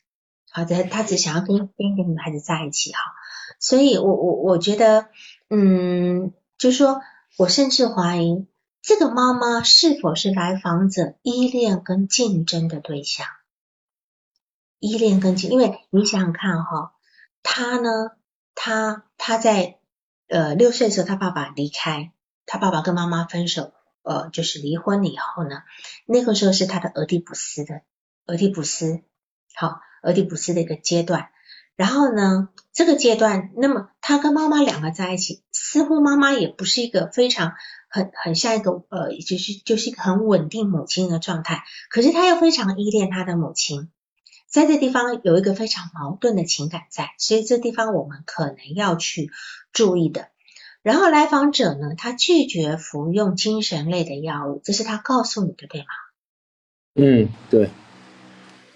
Speaker 2: 好的，他只想要跟跟一个女孩子在一起哈。所以我我我觉得，嗯，就说我甚至怀疑这个妈妈是否是来访者依恋跟竞争的对象。依恋跟竞，因为你想想看哈，他呢？他他在呃六岁的时候，他爸爸离开，他爸爸跟妈妈分手，呃就是离婚了以后呢，那个时候是他的俄狄浦斯的俄狄浦斯，好俄狄浦斯的一个阶段。然后呢，这个阶段，那么他跟妈妈两个在一起，似乎妈妈也不是一个非常很很像一个呃就是就是一个很稳定母亲的状态，可是他又非常依恋他的母亲。在这地方有一个非常矛盾的情感在，所以这地方我们可能要去注意的。然后来访者呢，他拒绝服用精神类的药物，这是他告诉你的，对吗？
Speaker 1: 嗯，对。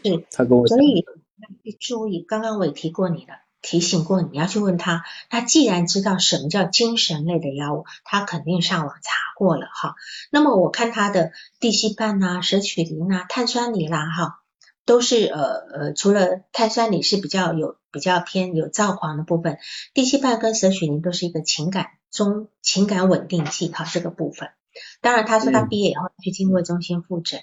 Speaker 2: 是。
Speaker 1: 他跟我
Speaker 2: 所以要注意，刚刚我也提过你的，提醒过你要去问他。他既然知道什么叫精神类的药物，他肯定上网查过了哈。那么我看他的地西泮啊、舍曲林啊、碳酸锂啦，哈。都是呃呃，除了碳酸锂是比较有比较偏有躁狂的部分，地西泮跟舍曲宁都是一个情感中情感稳定剂哈，这个部分。当然他说他毕业以后去经过中心复诊，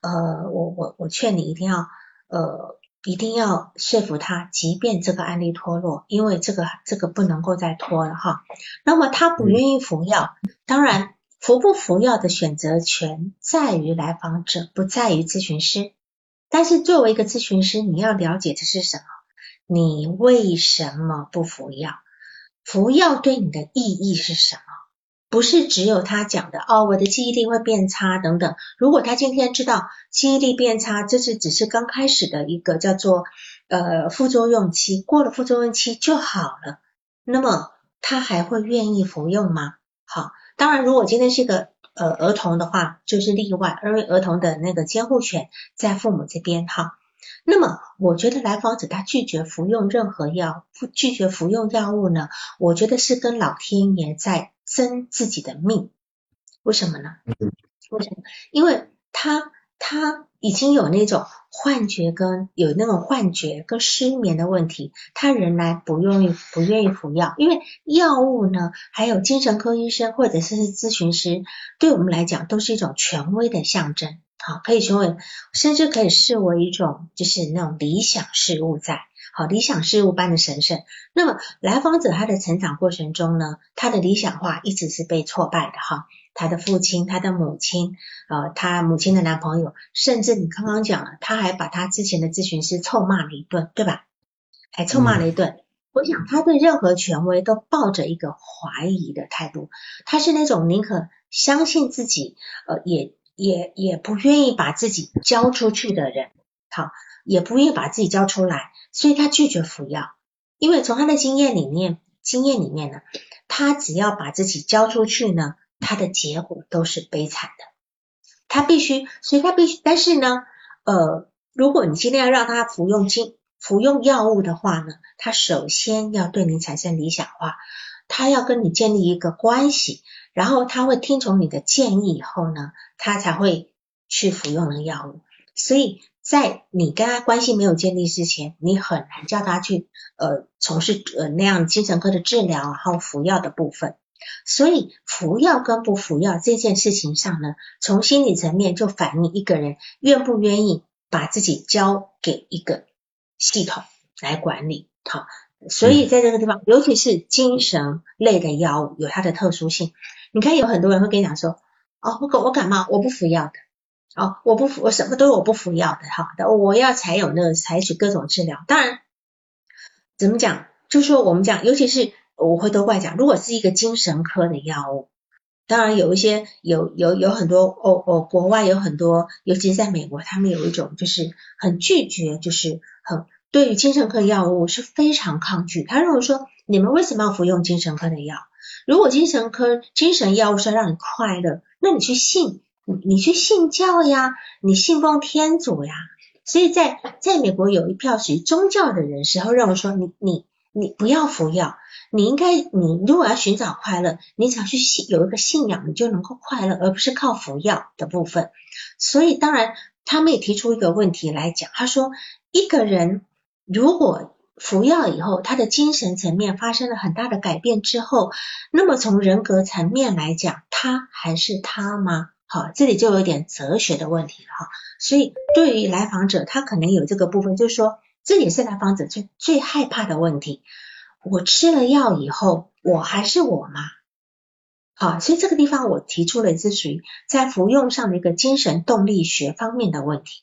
Speaker 2: 呃，我我我劝你一定要呃一定要说服他，即便这个案例脱落，因为这个这个不能够再拖了哈。那么他不愿意服药，当然服不服药的选择权在于来访者，不在于咨询师。但是作为一个咨询师，你要了解的是什么？你为什么不服药？服药对你的意义是什么？不是只有他讲的哦，我的记忆力会变差等等。如果他今天知道记忆力变差，这是只是刚开始的一个叫做呃副作用期，过了副作用期就好了，那么他还会愿意服用吗？好，当然如果今天是一个呃儿童的话，就是例外，因为儿童的那个监护权在父母这边哈。那么我觉得来访者他拒绝服用任何药，拒绝服用药物呢，我觉得是跟老天爷在。争自己的命，为什么呢？为什么？因为他他已经有那种幻觉跟有那种幻觉跟失眠的问题，他仍然不愿意不愿意服药，因为药物呢，还有精神科医生或者是咨询师，对我们来讲都是一种权威的象征，好，可以成为甚至可以视为一种就是那种理想事物在。好，理想事物般的神圣。那么来访者他的成长过程中呢，他的理想化一直是被挫败的哈。他的父亲、他的母亲、呃，他母亲的男朋友，甚至你刚刚讲了，他还把他之前的咨询师臭骂了一顿，对吧？还臭骂了一顿。我想他对任何权威都抱着一个怀疑的态度，他是那种宁可相信自己，呃，也也也不愿意把自己交出去的人。好。也不愿意把自己交出来，所以他拒绝服药。因为从他的经验里面，经验里面呢，他只要把自己交出去呢，他的结果都是悲惨的。他必须，所以他必须。但是呢，呃，如果你今天要让他服用精服用药物的话呢，他首先要对你产生理想化，他要跟你建立一个关系，然后他会听从你的建议以后呢，他才会去服用那个药物。所以。在你跟他关系没有建立之前，你很难叫他去呃从事呃那样精神科的治疗，还有服药的部分。所以服药跟不服药这件事情上呢，从心理层面就反映一个人愿不愿意把自己交给一个系统来管理。好，所以在这个地方，尤其是精神类的药物有它的特殊性。你看有很多人会跟你讲说，哦，我感我感冒，我不服药的。哦，我不服，我什么都我不服药的哈，我要采有那个采取各种治疗。当然，怎么讲？就说我们讲，尤其是我会都怪讲，如果是一个精神科的药物，当然有一些有有有很多哦哦，国外有很多，尤其是在美国，他们有一种就是很拒绝，就是很对于精神科药物是非常抗拒。他认为说，你们为什么要服用精神科的药？如果精神科精神药物是让你快乐，那你去信。你你去信教呀，你信奉天主呀，所以在在美国有一票属于宗教的人士，会认为说你你你不要服药，你应该你如果要寻找快乐，你想去信有一个信仰，你就能够快乐，而不是靠服药的部分。所以当然他们也提出一个问题来讲，他说一个人如果服药以后，他的精神层面发生了很大的改变之后，那么从人格层面来讲，他还是他吗？好，这里就有点哲学的问题了哈。所以对于来访者，他可能有这个部分，就是说，这也是来访者最最害怕的问题。我吃了药以后，我还是我吗？好，所以这个地方我提出了是属于在服用上的一个精神动力学方面的问题。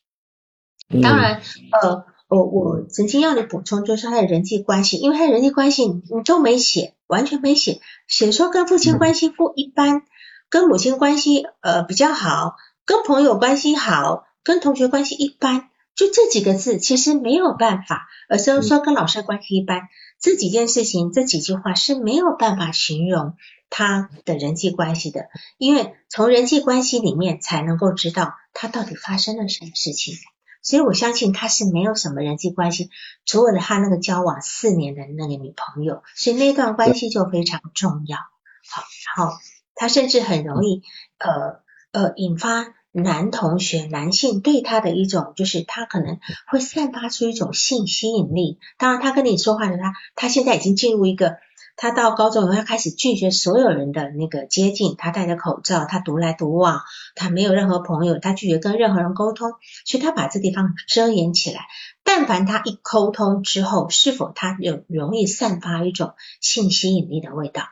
Speaker 2: 当然，呃，我我曾经要你补充，就是他的人际关系，因为他的人际关系你都没写，完全没写，写说跟父亲关系不一般。跟母亲关系呃比较好，跟朋友关系好，跟同学关系一般，就这几个字其实没有办法，而是说跟老师关系一般，这几件事情这几句话是没有办法形容他的人际关系的，因为从人际关系里面才能够知道他到底发生了什么事情，所以我相信他是没有什么人际关系，除了他那个交往四年的那个女朋友，所以那段关系就非常重要。好，然后。他甚至很容易，呃呃，引发男同学、男性对他的一种，就是他可能会散发出一种性吸引力。当然，他跟你说话的他，他现在已经进入一个他到高中以后，他开始拒绝所有人的那个接近，他戴着口罩，他独来独往，他没有任何朋友，他拒绝跟任何人沟通，所以他把这地方遮掩起来。但凡他一沟通之后，是否他有容易散发一种性吸引力的味道？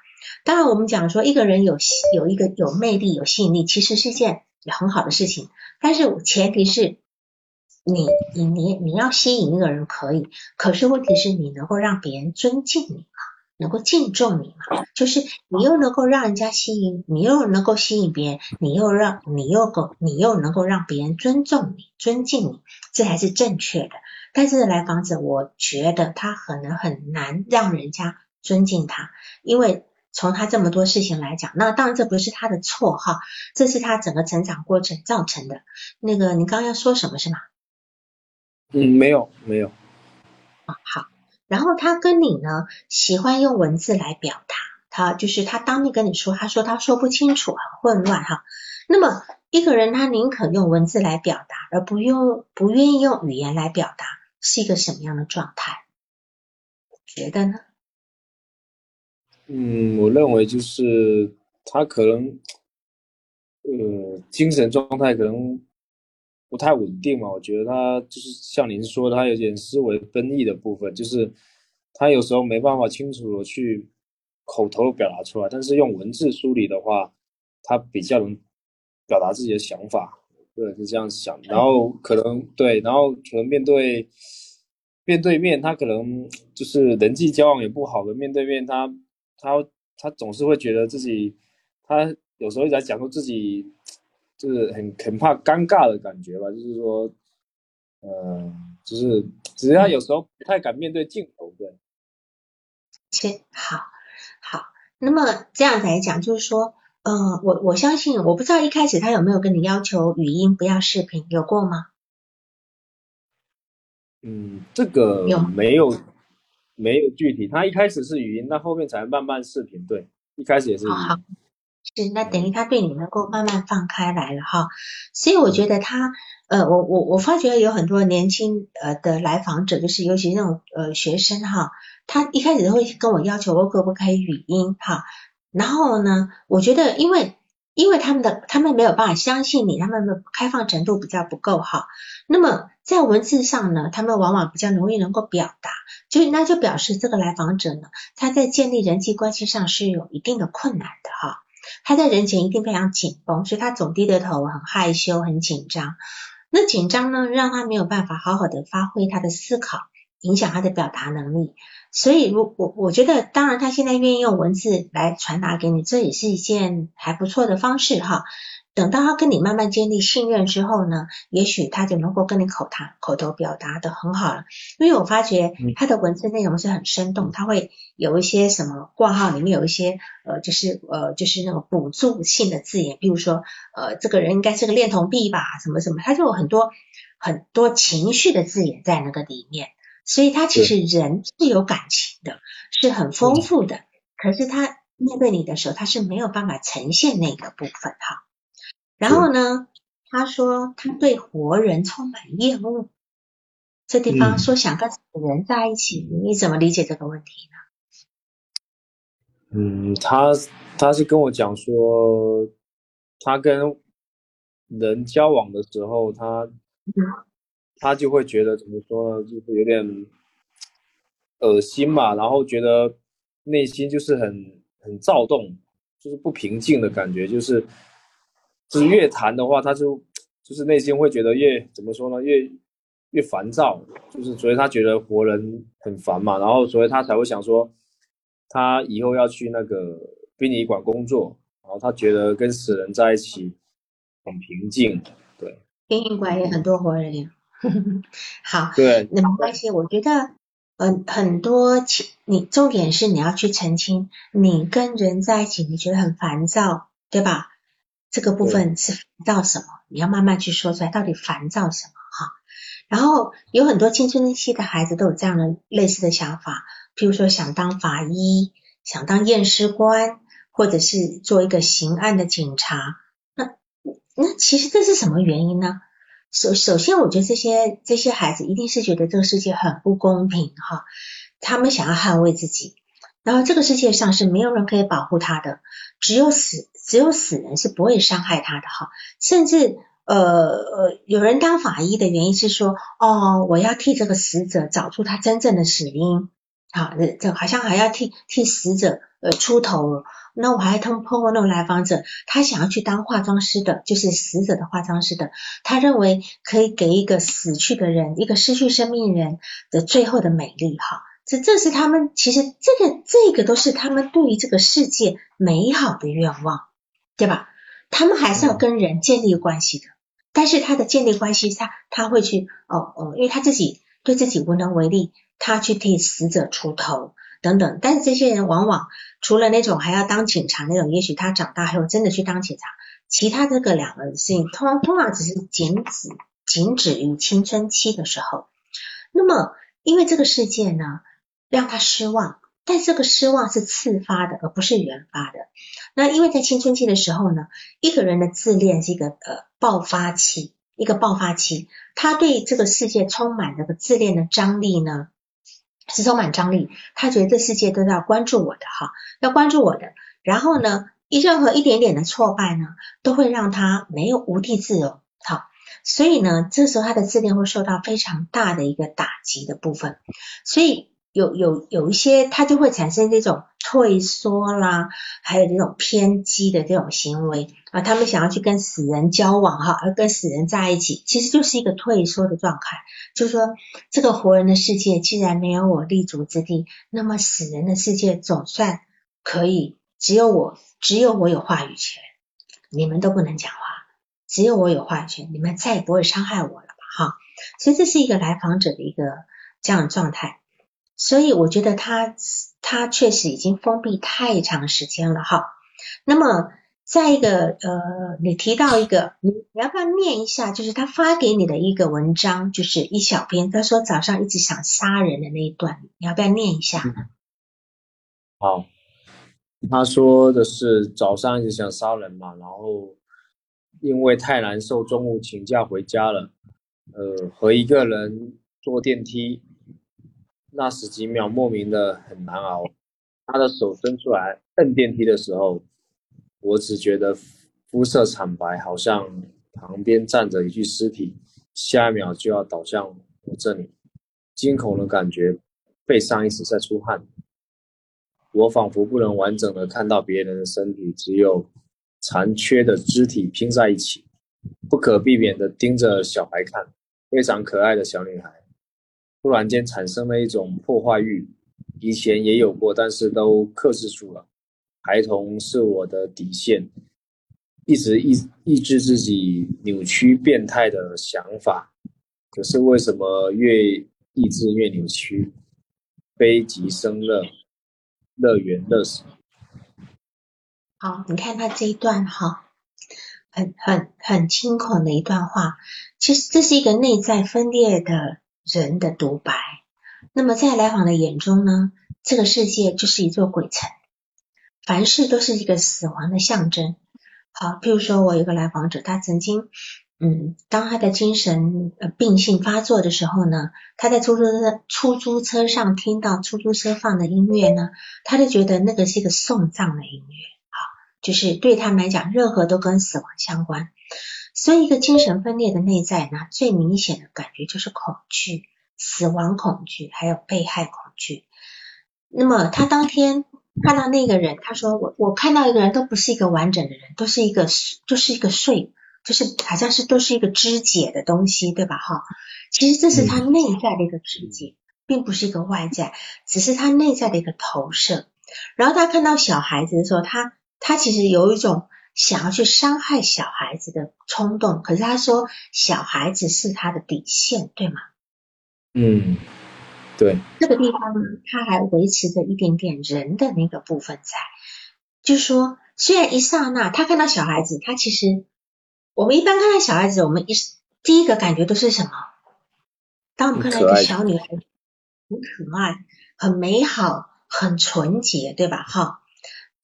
Speaker 2: 当然，我们讲说一个人有有一个有魅力、有吸引力，其实是件也很好的事情，但是前提是。你你你你要吸引一个人可以，可是问题是你能够让别人尊敬你吗？能够敬重你吗？就是你又能够让人家吸引，你又能够吸引别人，你又让你又够你又能够让别人尊重你、尊敬你，这才是正确的。但是来访者，我觉得他可能很难让人家尊敬他，因为从他这么多事情来讲，那当然这不是他的错哈，这是他整个成长过程造成的。那个你刚刚要说什么是吗？
Speaker 1: 嗯，没有没有。
Speaker 2: 啊，好。然后他跟你呢，喜欢用文字来表达，他就是他当面跟你说，他说他说不清楚，很混乱哈。那么一个人他宁可用文字来表达，而不用不愿意用语言来表达，是一个什么样的状态？觉得呢？
Speaker 1: 嗯，我认为就是他可能，呃，精神状态可能。不太稳定嘛？我觉得他就是像您说，他有点思维分异的部分，就是他有时候没办法清楚的去口头表达出来，但是用文字梳理的话，他比较能表达自己的想法。对，是这样想。然后可能对，然后可能面对面对面，他可能就是人际交往也不好的。面对面，他他他总是会觉得自己，他有时候在讲述自己。就是很很怕尴尬的感觉吧，就是说，呃，就是只是他有时候不太敢面对镜头，对。
Speaker 2: 切，好，好，那么这样来讲，就是说，呃，我我相信，我不知道一开始他有没有跟你要求语音不要视频，有过吗？
Speaker 1: 嗯，这个
Speaker 2: 有
Speaker 1: 没有没有具体，他一开始是语音，那后面才慢慢视频，对，一开始也是语音。
Speaker 2: 是，那等于他对你能够慢慢放开来了哈，所以我觉得他，呃，我我我发觉有很多年轻呃的来访者，就是尤其那种呃学生哈，他一开始都会跟我要求我可不可以语音哈，然后呢，我觉得因为因为他们的他们没有办法相信你，他们的开放程度比较不够哈，那么在文字上呢，他们往往比较容易能够表达，就那就表示这个来访者呢，他在建立人际关系上是有一定的困难的哈。他在人前一定非常紧绷，所以他总低着头，很害羞，很紧张。那紧张呢，让他没有办法好好的发挥他的思考，影响他的表达能力。所以，如我我觉得，当然他现在愿意用文字来传达给你，这也是一件还不错的方式哈。等到他跟你慢慢建立信任之后呢，也许他就能够跟你口谈、口头表达的很好了。因为我发觉他的文字内容是很生动，他会有一些什么挂号里面有一些呃，就是呃，就是那种补助性的字眼，比如说呃，这个人应该是个恋童癖吧，什么什么，他就有很多很多情绪的字眼在那个里面。所以他其实人是有感情的，是很丰富的。可是他面对你的时候，他是没有办法呈现那个部分哈。然后呢，他说他对活人充满厌恶。这地方说想跟死人在一起，你怎么理解这个问题
Speaker 1: 呢？嗯，他他是跟我讲说，他跟人交往的时候，他他就会觉得怎么说呢，就是有点恶心嘛，然后觉得内心就是很很躁动，就是不平静的感觉，就是。就是越谈的话，他就就是内心会觉得越怎么说呢？越越烦躁，就是所以他觉得活人很烦嘛，然后所以他才会想说，他以后要去那个殡仪馆工作，然后他觉得跟死人在一起很平静。对，
Speaker 2: 殡仪馆也很多活人呀。好，
Speaker 1: 对，
Speaker 2: 那没关系。我觉得，嗯，很多你重点是你要去澄清，你跟人在一起，你觉得很烦躁，对吧？这个部分是烦躁什么？你要慢慢去说出来，到底烦躁什么哈？然后有很多青春期的孩子都有这样的类似的想法，譬如说想当法医，想当验尸官，或者是做一个刑案的警察。那那其实这是什么原因呢？首首先，我觉得这些这些孩子一定是觉得这个世界很不公平哈，他们想要捍卫自己。然后这个世界上是没有人可以保护他的，只有死，只有死人是不会伤害他的哈。甚至呃呃，有人当法医的原因是说，哦，我要替这个死者找出他真正的死因，好，这好像还要替替死者呃出头。那我还碰碰过那种来访者，他想要去当化妆师的，就是死者的化妆师的，他认为可以给一个死去的人，一个失去生命人的最后的美丽哈。这这是他们其实这个这个都是他们对于这个世界美好的愿望，对吧？他们还是要跟人建立关系的，但是他的建立关系，他他会去哦哦，因为他自己对自己无能为力，他去替死者出头。等等，但是这些人往往除了那种还要当警察那种，也许他长大后真的去当警察，其他这个两个事情通通常只是仅止仅止于青春期的时候。那么，因为这个世界呢让他失望，但这个失望是次发的，而不是原发的。那因为在青春期的时候呢，一个人的自恋是一个呃爆发期，一个爆发期，他对这个世界充满这个自恋的张力呢。是充满张力，他觉得这世界都要关注我的哈，要关注我的。然后呢，一任何一点点的挫败呢，都会让他没有无地自容。好，所以呢，这时候他的自恋会受到非常大的一个打击的部分。所以有有有一些，他就会产生这种。退缩啦，还有这种偏激的这种行为啊，他们想要去跟死人交往哈，而跟死人在一起，其实就是一个退缩的状态。就是说，这个活人的世界既然没有我立足之地，那么死人的世界总算可以，只有我，只有我有话语权，你们都不能讲话，只有我有话语权，你们再也不会伤害我了吧？哈，所以这是一个来访者的一个这样的状态。所以我觉得他他确实已经封闭太长时间了哈。那么再一个呃，你提到一个，你你要不要念一下？就是他发给你的一个文章，就是一小篇。他说早上一直想杀人的那一段，你要不要念一下？
Speaker 1: 好，他说的是早上一直想杀人嘛，然后因为太难受，中午请假回家了，呃，和一个人坐电梯。那十几秒莫名的很难熬，他的手伸出来摁电梯的时候，我只觉得肤色惨白，好像旁边站着一具尸体，下一秒就要倒向我这里，惊恐的感觉，背上一直在出汗，我仿佛不能完整的看到别人的身体，只有残缺的肢体拼在一起，不可避免的盯着小孩看，非常可爱的小女孩。突然间产生了一种破坏欲，以前也有过，但是都克制住了。孩童是我的底线，一直抑抑制自己扭曲变态的想法。可是为什么越抑制越扭曲？悲极生乐，乐园乐死。
Speaker 2: 好，你看他这一段哈，很很很惊恐的一段话。其实这是一个内在分裂的。人的独白。那么在来访的眼中呢，这个世界就是一座鬼城，凡事都是一个死亡的象征。好，譬如说我有个来访者，他曾经，嗯，当他的精神呃病性发作的时候呢，他在出租车出租车上听到出租车放的音乐呢，他就觉得那个是一个送葬的音乐。好，就是对他们来讲，任何都跟死亡相关。所以，一个精神分裂的内在呢，最明显的感觉就是恐惧、死亡恐惧，还有被害恐惧。那么，他当天看到那个人，他说：“我我看到一个人都不是一个完整的人，都是一个就是一个碎，就是好像是都是一个肢解的东西，对吧？哈，其实这是他内在的一个肢解，并不是一个外在，只是他内在的一个投射。然后他看到小孩子的时候，他他其实有一种。”想要去伤害小孩子的冲动，可是他说小孩子是他的底线，对吗？
Speaker 1: 嗯，对。
Speaker 2: 这个地方呢，他还维持着一点点人的那个部分在，就是说，虽然一刹那他看到小孩子，他其实我们一般看到小孩子，我们一第一个感觉都是什么？当我们看到一个小女孩很可爱、很美好、很纯洁，对吧？哈。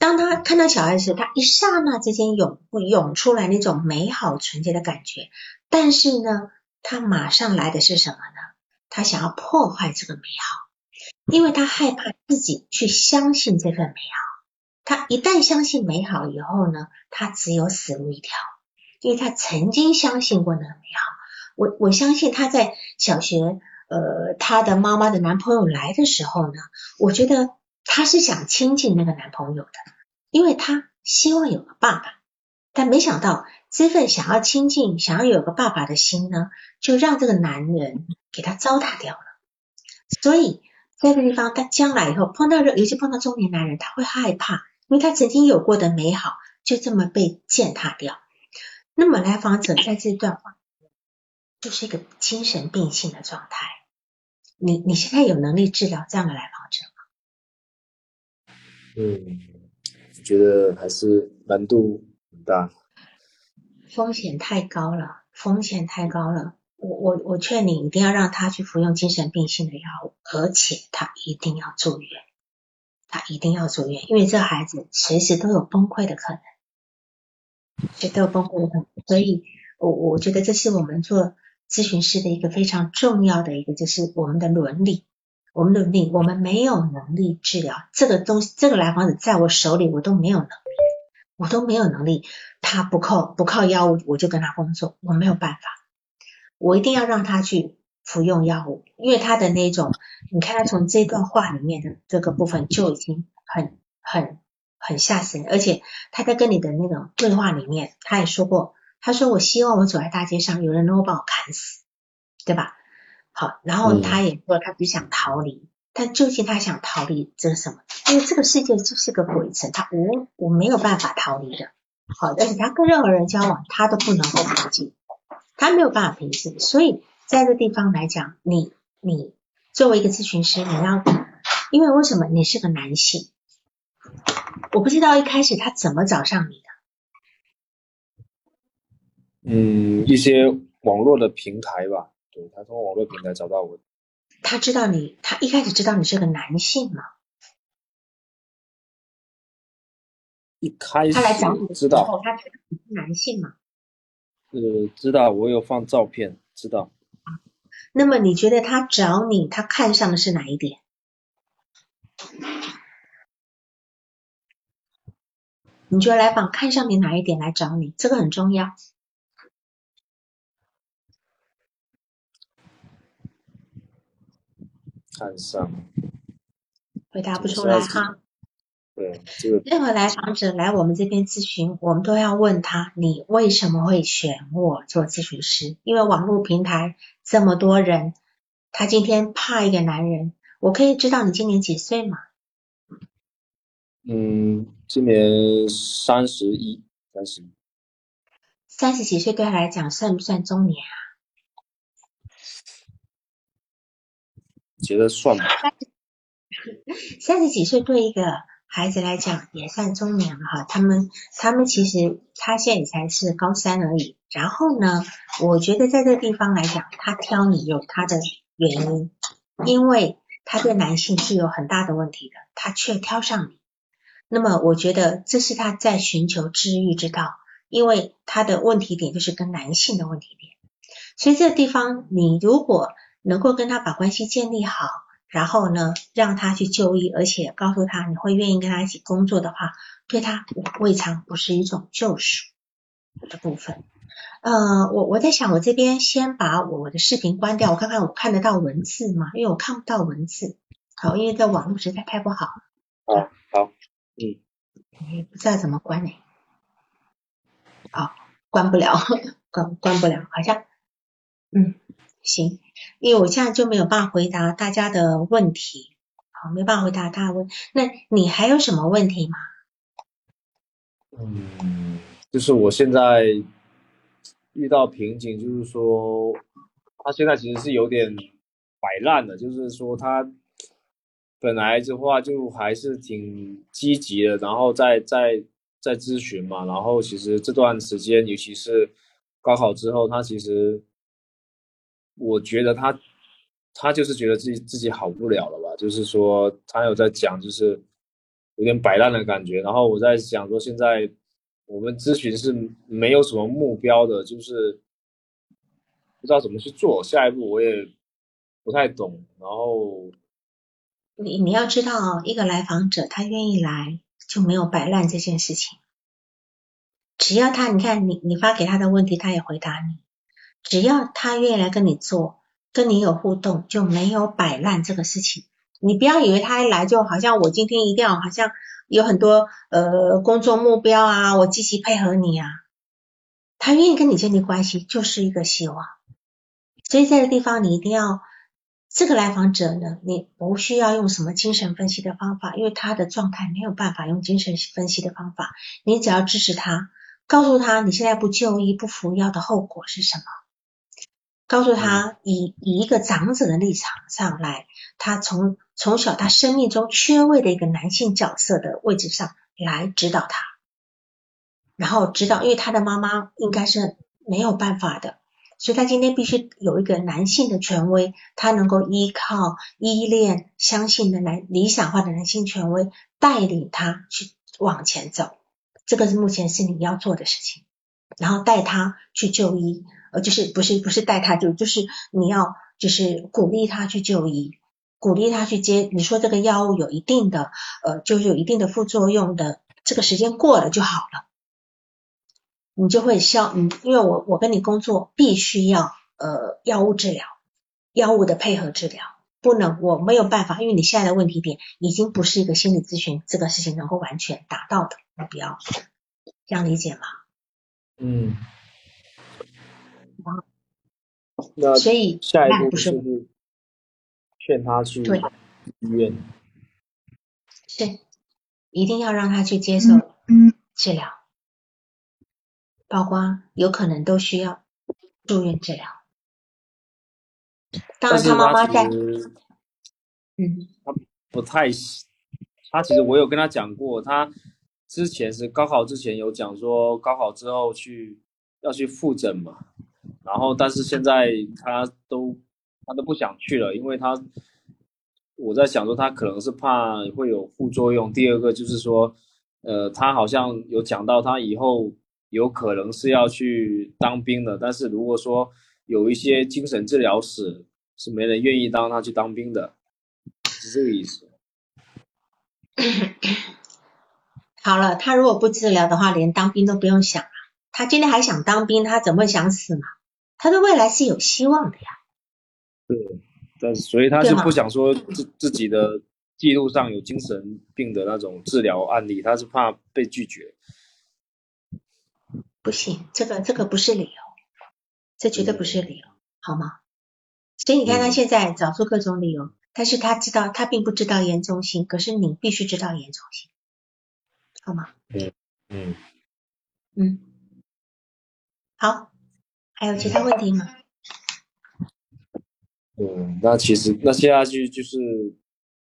Speaker 2: 当他看到小孩子，他一刹那之间涌涌出来那种美好纯洁的感觉，但是呢，他马上来的是什么呢？他想要破坏这个美好。因为他害怕自己去相信这份美好。他一旦相信美好以后呢，他只有死路一条，因为他曾经相信过那个美好。我我相信他在小学，呃，他的妈妈的男朋友来的时候呢，我觉得她是想亲近那个男朋友的，因为她希望有个爸爸，但没想到这份想要亲近、想要有个爸爸的心呢，就让这个男人给他糟蹋掉了。所以在这个地方，他将来以后碰到，尤其碰到中年男人，他会害怕，因为他曾经有过的美好就这么被践踏掉。那么来访者在这段话。就是一个精神病性的状态。你你现在有能力治疗这样的来访
Speaker 1: 者？嗯，觉得还是难度很大，
Speaker 2: 风险太高了，风险太高了。我我我劝你一定要让他去服用精神病性的药物，而且他一定要住院，他一定要住院，因为这孩子随时都有崩溃的可能，绝对有崩溃的可能。所以，我我觉得这是我们做。咨询师的一个非常重要的一个就是我们的伦理，我们的伦理，我们没有能力治疗这个东西，这个来访者在我手里，我都没有能力，我都没有能力，他不靠不靠药物，我就跟他工作，我没有办法，我一定要让他去服用药物，因为他的那种，你看他从这段话里面的这个部分就已经很很很吓死人，而且他在跟你的那种对话里面，他也说过。他说：“我希望我走在大街上，有人能够把我砍死，对吧？好，然后他也说他只想逃离，但究竟他想逃离这是什么？因为这个世界就是个鬼城，他无我没有办法逃离的。好，而且他跟任何人交往，他都不能够平静，他没有办法平静。所以在这地方来讲，你你作为一个咨询师，你要因为为什么你是个男性？我不知道一开始他怎么找上你的。”
Speaker 1: 嗯，一些网络的平台吧，对他通过网络平台找到我。
Speaker 2: 他知道你，他一开始知道你是个男性吗？
Speaker 1: 一开始
Speaker 2: 他来找你
Speaker 1: 知道，
Speaker 2: 他知道你是男性吗？
Speaker 1: 呃，知道，我有放照片，知道。
Speaker 2: 那么你觉得他找你，他看上的是哪一点？你觉得来访看上你哪一点来找你？这个很重要。
Speaker 1: 看上，
Speaker 2: 回答不出来哈。
Speaker 1: 对，这个
Speaker 2: 任何来访者来我们这边咨询，我们都要问他：你为什么会选我做咨询师？因为网络平台这么多人，他今天怕一个男人，我可以知道你今年几岁吗？
Speaker 1: 嗯，今年三十一，三十一。
Speaker 2: 三十几岁对他来讲算不算中年啊？
Speaker 1: 觉得算吧。
Speaker 2: 三十几岁对一个孩子来讲也算中年了哈。他们他们其实他现在才是高三而已。然后呢，我觉得在这个地方来讲，他挑你有他的原因，因为他对男性是有很大的问题的，他却挑上你。那么我觉得这是他在寻求治愈之道，因为他的问题点就是跟男性的问题点。所以这个地方你如果。能够跟他把关系建立好，然后呢，让他去就医，而且告诉他你会愿意跟他一起工作的话，对他未尝不是一种救赎的部分。呃，我我在想，我这边先把我的视频关掉，我看看我看得到文字吗？因为我看不到文字。好，因为在网络实在太不好。
Speaker 1: 好，好，嗯。
Speaker 2: 也不知道怎么关呢？好，关不了，关关不了，好像，嗯。行，因为我现在就没有办法回答大家的问题，好，没办法回答大家问。那你还有什么问题吗？
Speaker 1: 嗯，就是我现在遇到瓶颈，就是说他现在其实是有点摆烂的，就是说他本来的话就还是挺积极的，然后在在在咨询嘛，然后其实这段时间，尤其是高考之后，他其实。我觉得他，他就是觉得自己自己好不了了吧？就是说他有在讲，就是有点摆烂的感觉。然后我在想说，现在我们咨询是没有什么目标的，就是不知道怎么去做。下一步我也不太懂。然后
Speaker 2: 你你要知道，一个来访者他愿意来，就没有摆烂这件事情。只要他，你看你你发给他的问题，他也回答你。只要他愿意来跟你做，跟你有互动，就没有摆烂这个事情。你不要以为他一来就好像我今天一定要好像有很多呃工作目标啊，我积极配合你啊。他愿意跟你建立关系，就是一个希望。所以在这个地方你一定要，这个来访者呢，你不需要用什么精神分析的方法，因为他的状态没有办法用精神分析的方法，你只要支持他。告诉他你现在不就医不服药的后果是什么？告诉他以以一个长者的立场上来，他从从小他生命中缺位的一个男性角色的位置上来指导他，然后指导，因为他的妈妈应该是没有办法的，所以他今天必须有一个男性的权威，他能够依靠依恋相信的男理想化的男性权威带领他去往前走。这个是目前是你要做的事情，然后带他去就医，呃，就是不是不是带他就就是你要就是鼓励他去就医，鼓励他去接。你说这个药物有一定的呃，就是有一定的副作用的，这个时间过了就好了，你就会消。嗯，因为我我跟你工作必须要呃药物治疗，药物的配合治疗。不能，我没有办法，因为你现在的问题点已经不是一个心理咨询这个事情能够完全达到的目标，这样理解吗？
Speaker 1: 嗯。那
Speaker 2: 所以
Speaker 1: 下一步就是劝他去医院，
Speaker 2: 是一定要让他去接受治疗，包括有可能都需要住院治疗。当然，他妈妈在。嗯，
Speaker 1: 他不太，他其实我有跟他讲过，他之前是高考之前有讲说高考之后去要去复诊嘛，然后但是现在他都他都不想去了，因为他我在想说他可能是怕会有副作用。第二个就是说，呃，他好像有讲到他以后有可能是要去当兵的，但是如果说有一些精神治疗室是没人愿意当他去当兵的。是这个意思。
Speaker 2: 好了，他如果不治疗的话，连当兵都不用想了。他今天还想当兵，他怎么会想死嘛？他的未来是有希望的呀。
Speaker 1: 对，但所以他就不想说自自己的记录上有精神病的那种治疗案例，他是怕被拒绝。
Speaker 2: 不行，这个这个不是理由，这绝对不是理由，好吗？所以你看他现在找出各种理由。但是他知道，他并不知道严重性，可是你必须知道严重性，好吗？
Speaker 1: 嗯嗯
Speaker 2: 嗯，好，还有其他问题吗？
Speaker 1: 嗯，那其实那接下去就是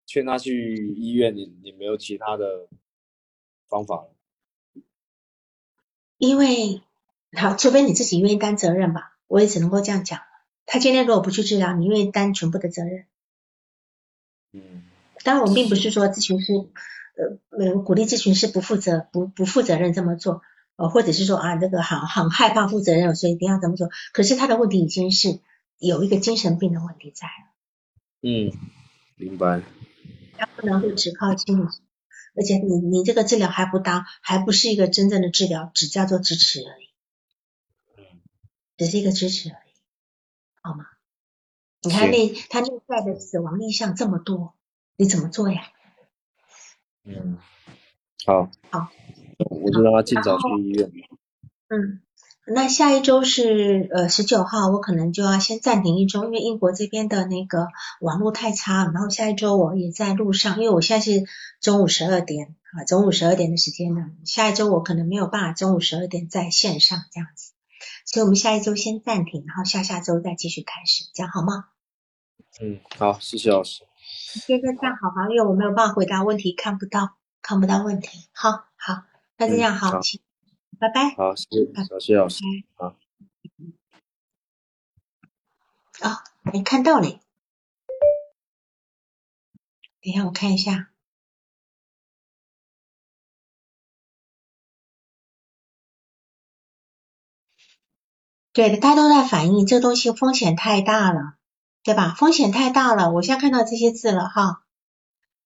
Speaker 1: 劝他去医院，你你没有其他的方法
Speaker 2: 因为好，除非你自己愿意担责任吧，我也只能够这样讲。他今天如果不去治疗，你愿意担全部的责任？
Speaker 1: 嗯，
Speaker 2: 当然，我们并不是说咨询师，呃，鼓励咨询师不负责、不不负责任这么做，呃，或者是说啊，这个很很害怕负责任，所以一定要怎么做。可是他的问题已经是有一个精神病的问题在了。
Speaker 1: 嗯，明白。
Speaker 2: 他不能够只靠心理，而且你你这个治疗还不当，还不是一个真正的治疗，只叫做支持而已。
Speaker 1: 嗯，
Speaker 2: 只是一个支持而已，好吗？你看那他内在的死亡意向这么多，你怎么做呀？
Speaker 1: 嗯，好，
Speaker 2: 好，
Speaker 1: 我就让他尽早去医院。
Speaker 2: 嗯，那下一周是呃十九号，我可能就要先暂停一周，因为英国这边的那个网络太差。然后下一周我也在路上，因为我现在是中午十二点啊，中午十二点的时间呢。下一周我可能没有办法中午十二点在线上这样子。所以我们下一周先暂停，然后下下周再继续开始，这样好吗？
Speaker 1: 嗯，好，谢谢老师。
Speaker 2: 现在这样好吗？因为我没有办法回答问题，看不到，看不到问题。好，好，那这样好，请，拜拜。
Speaker 1: 好，谢谢，谢谢老师。好。
Speaker 2: 啊，没看到嘞？等一下，我看一下。对的，大家都在反映这东西风险太大了，对吧？风险太大了，我现在看到这些字了哈。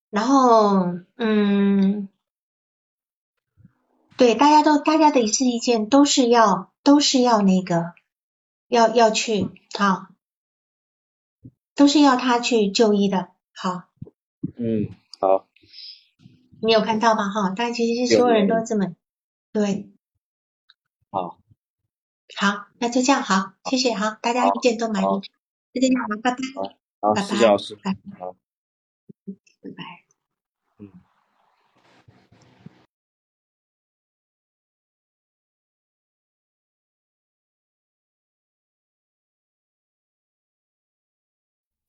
Speaker 2: 然后嗯，对，大家都大家的一次意见都是要都是要那个要要去啊，都是要他去就医的。好，
Speaker 1: 嗯，好，
Speaker 2: 你有看到吧？哈，但其实是所有人都这么对。
Speaker 1: 好，
Speaker 2: 好，那就这样，好，谢谢，哈，大家意见都满意，就这样，好，拜拜，拜
Speaker 1: 好，
Speaker 2: 拜拜。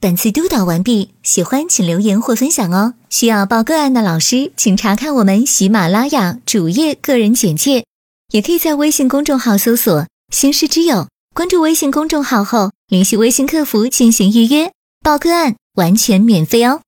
Speaker 3: 本次督导完毕，喜欢请留言或分享哦。需要报个案的老师，请查看我们喜马拉雅主页个人简介，也可以在微信公众号搜索“星师之友”，关注微信公众号后，联系微信客服进行预约报个案，完全免费哦。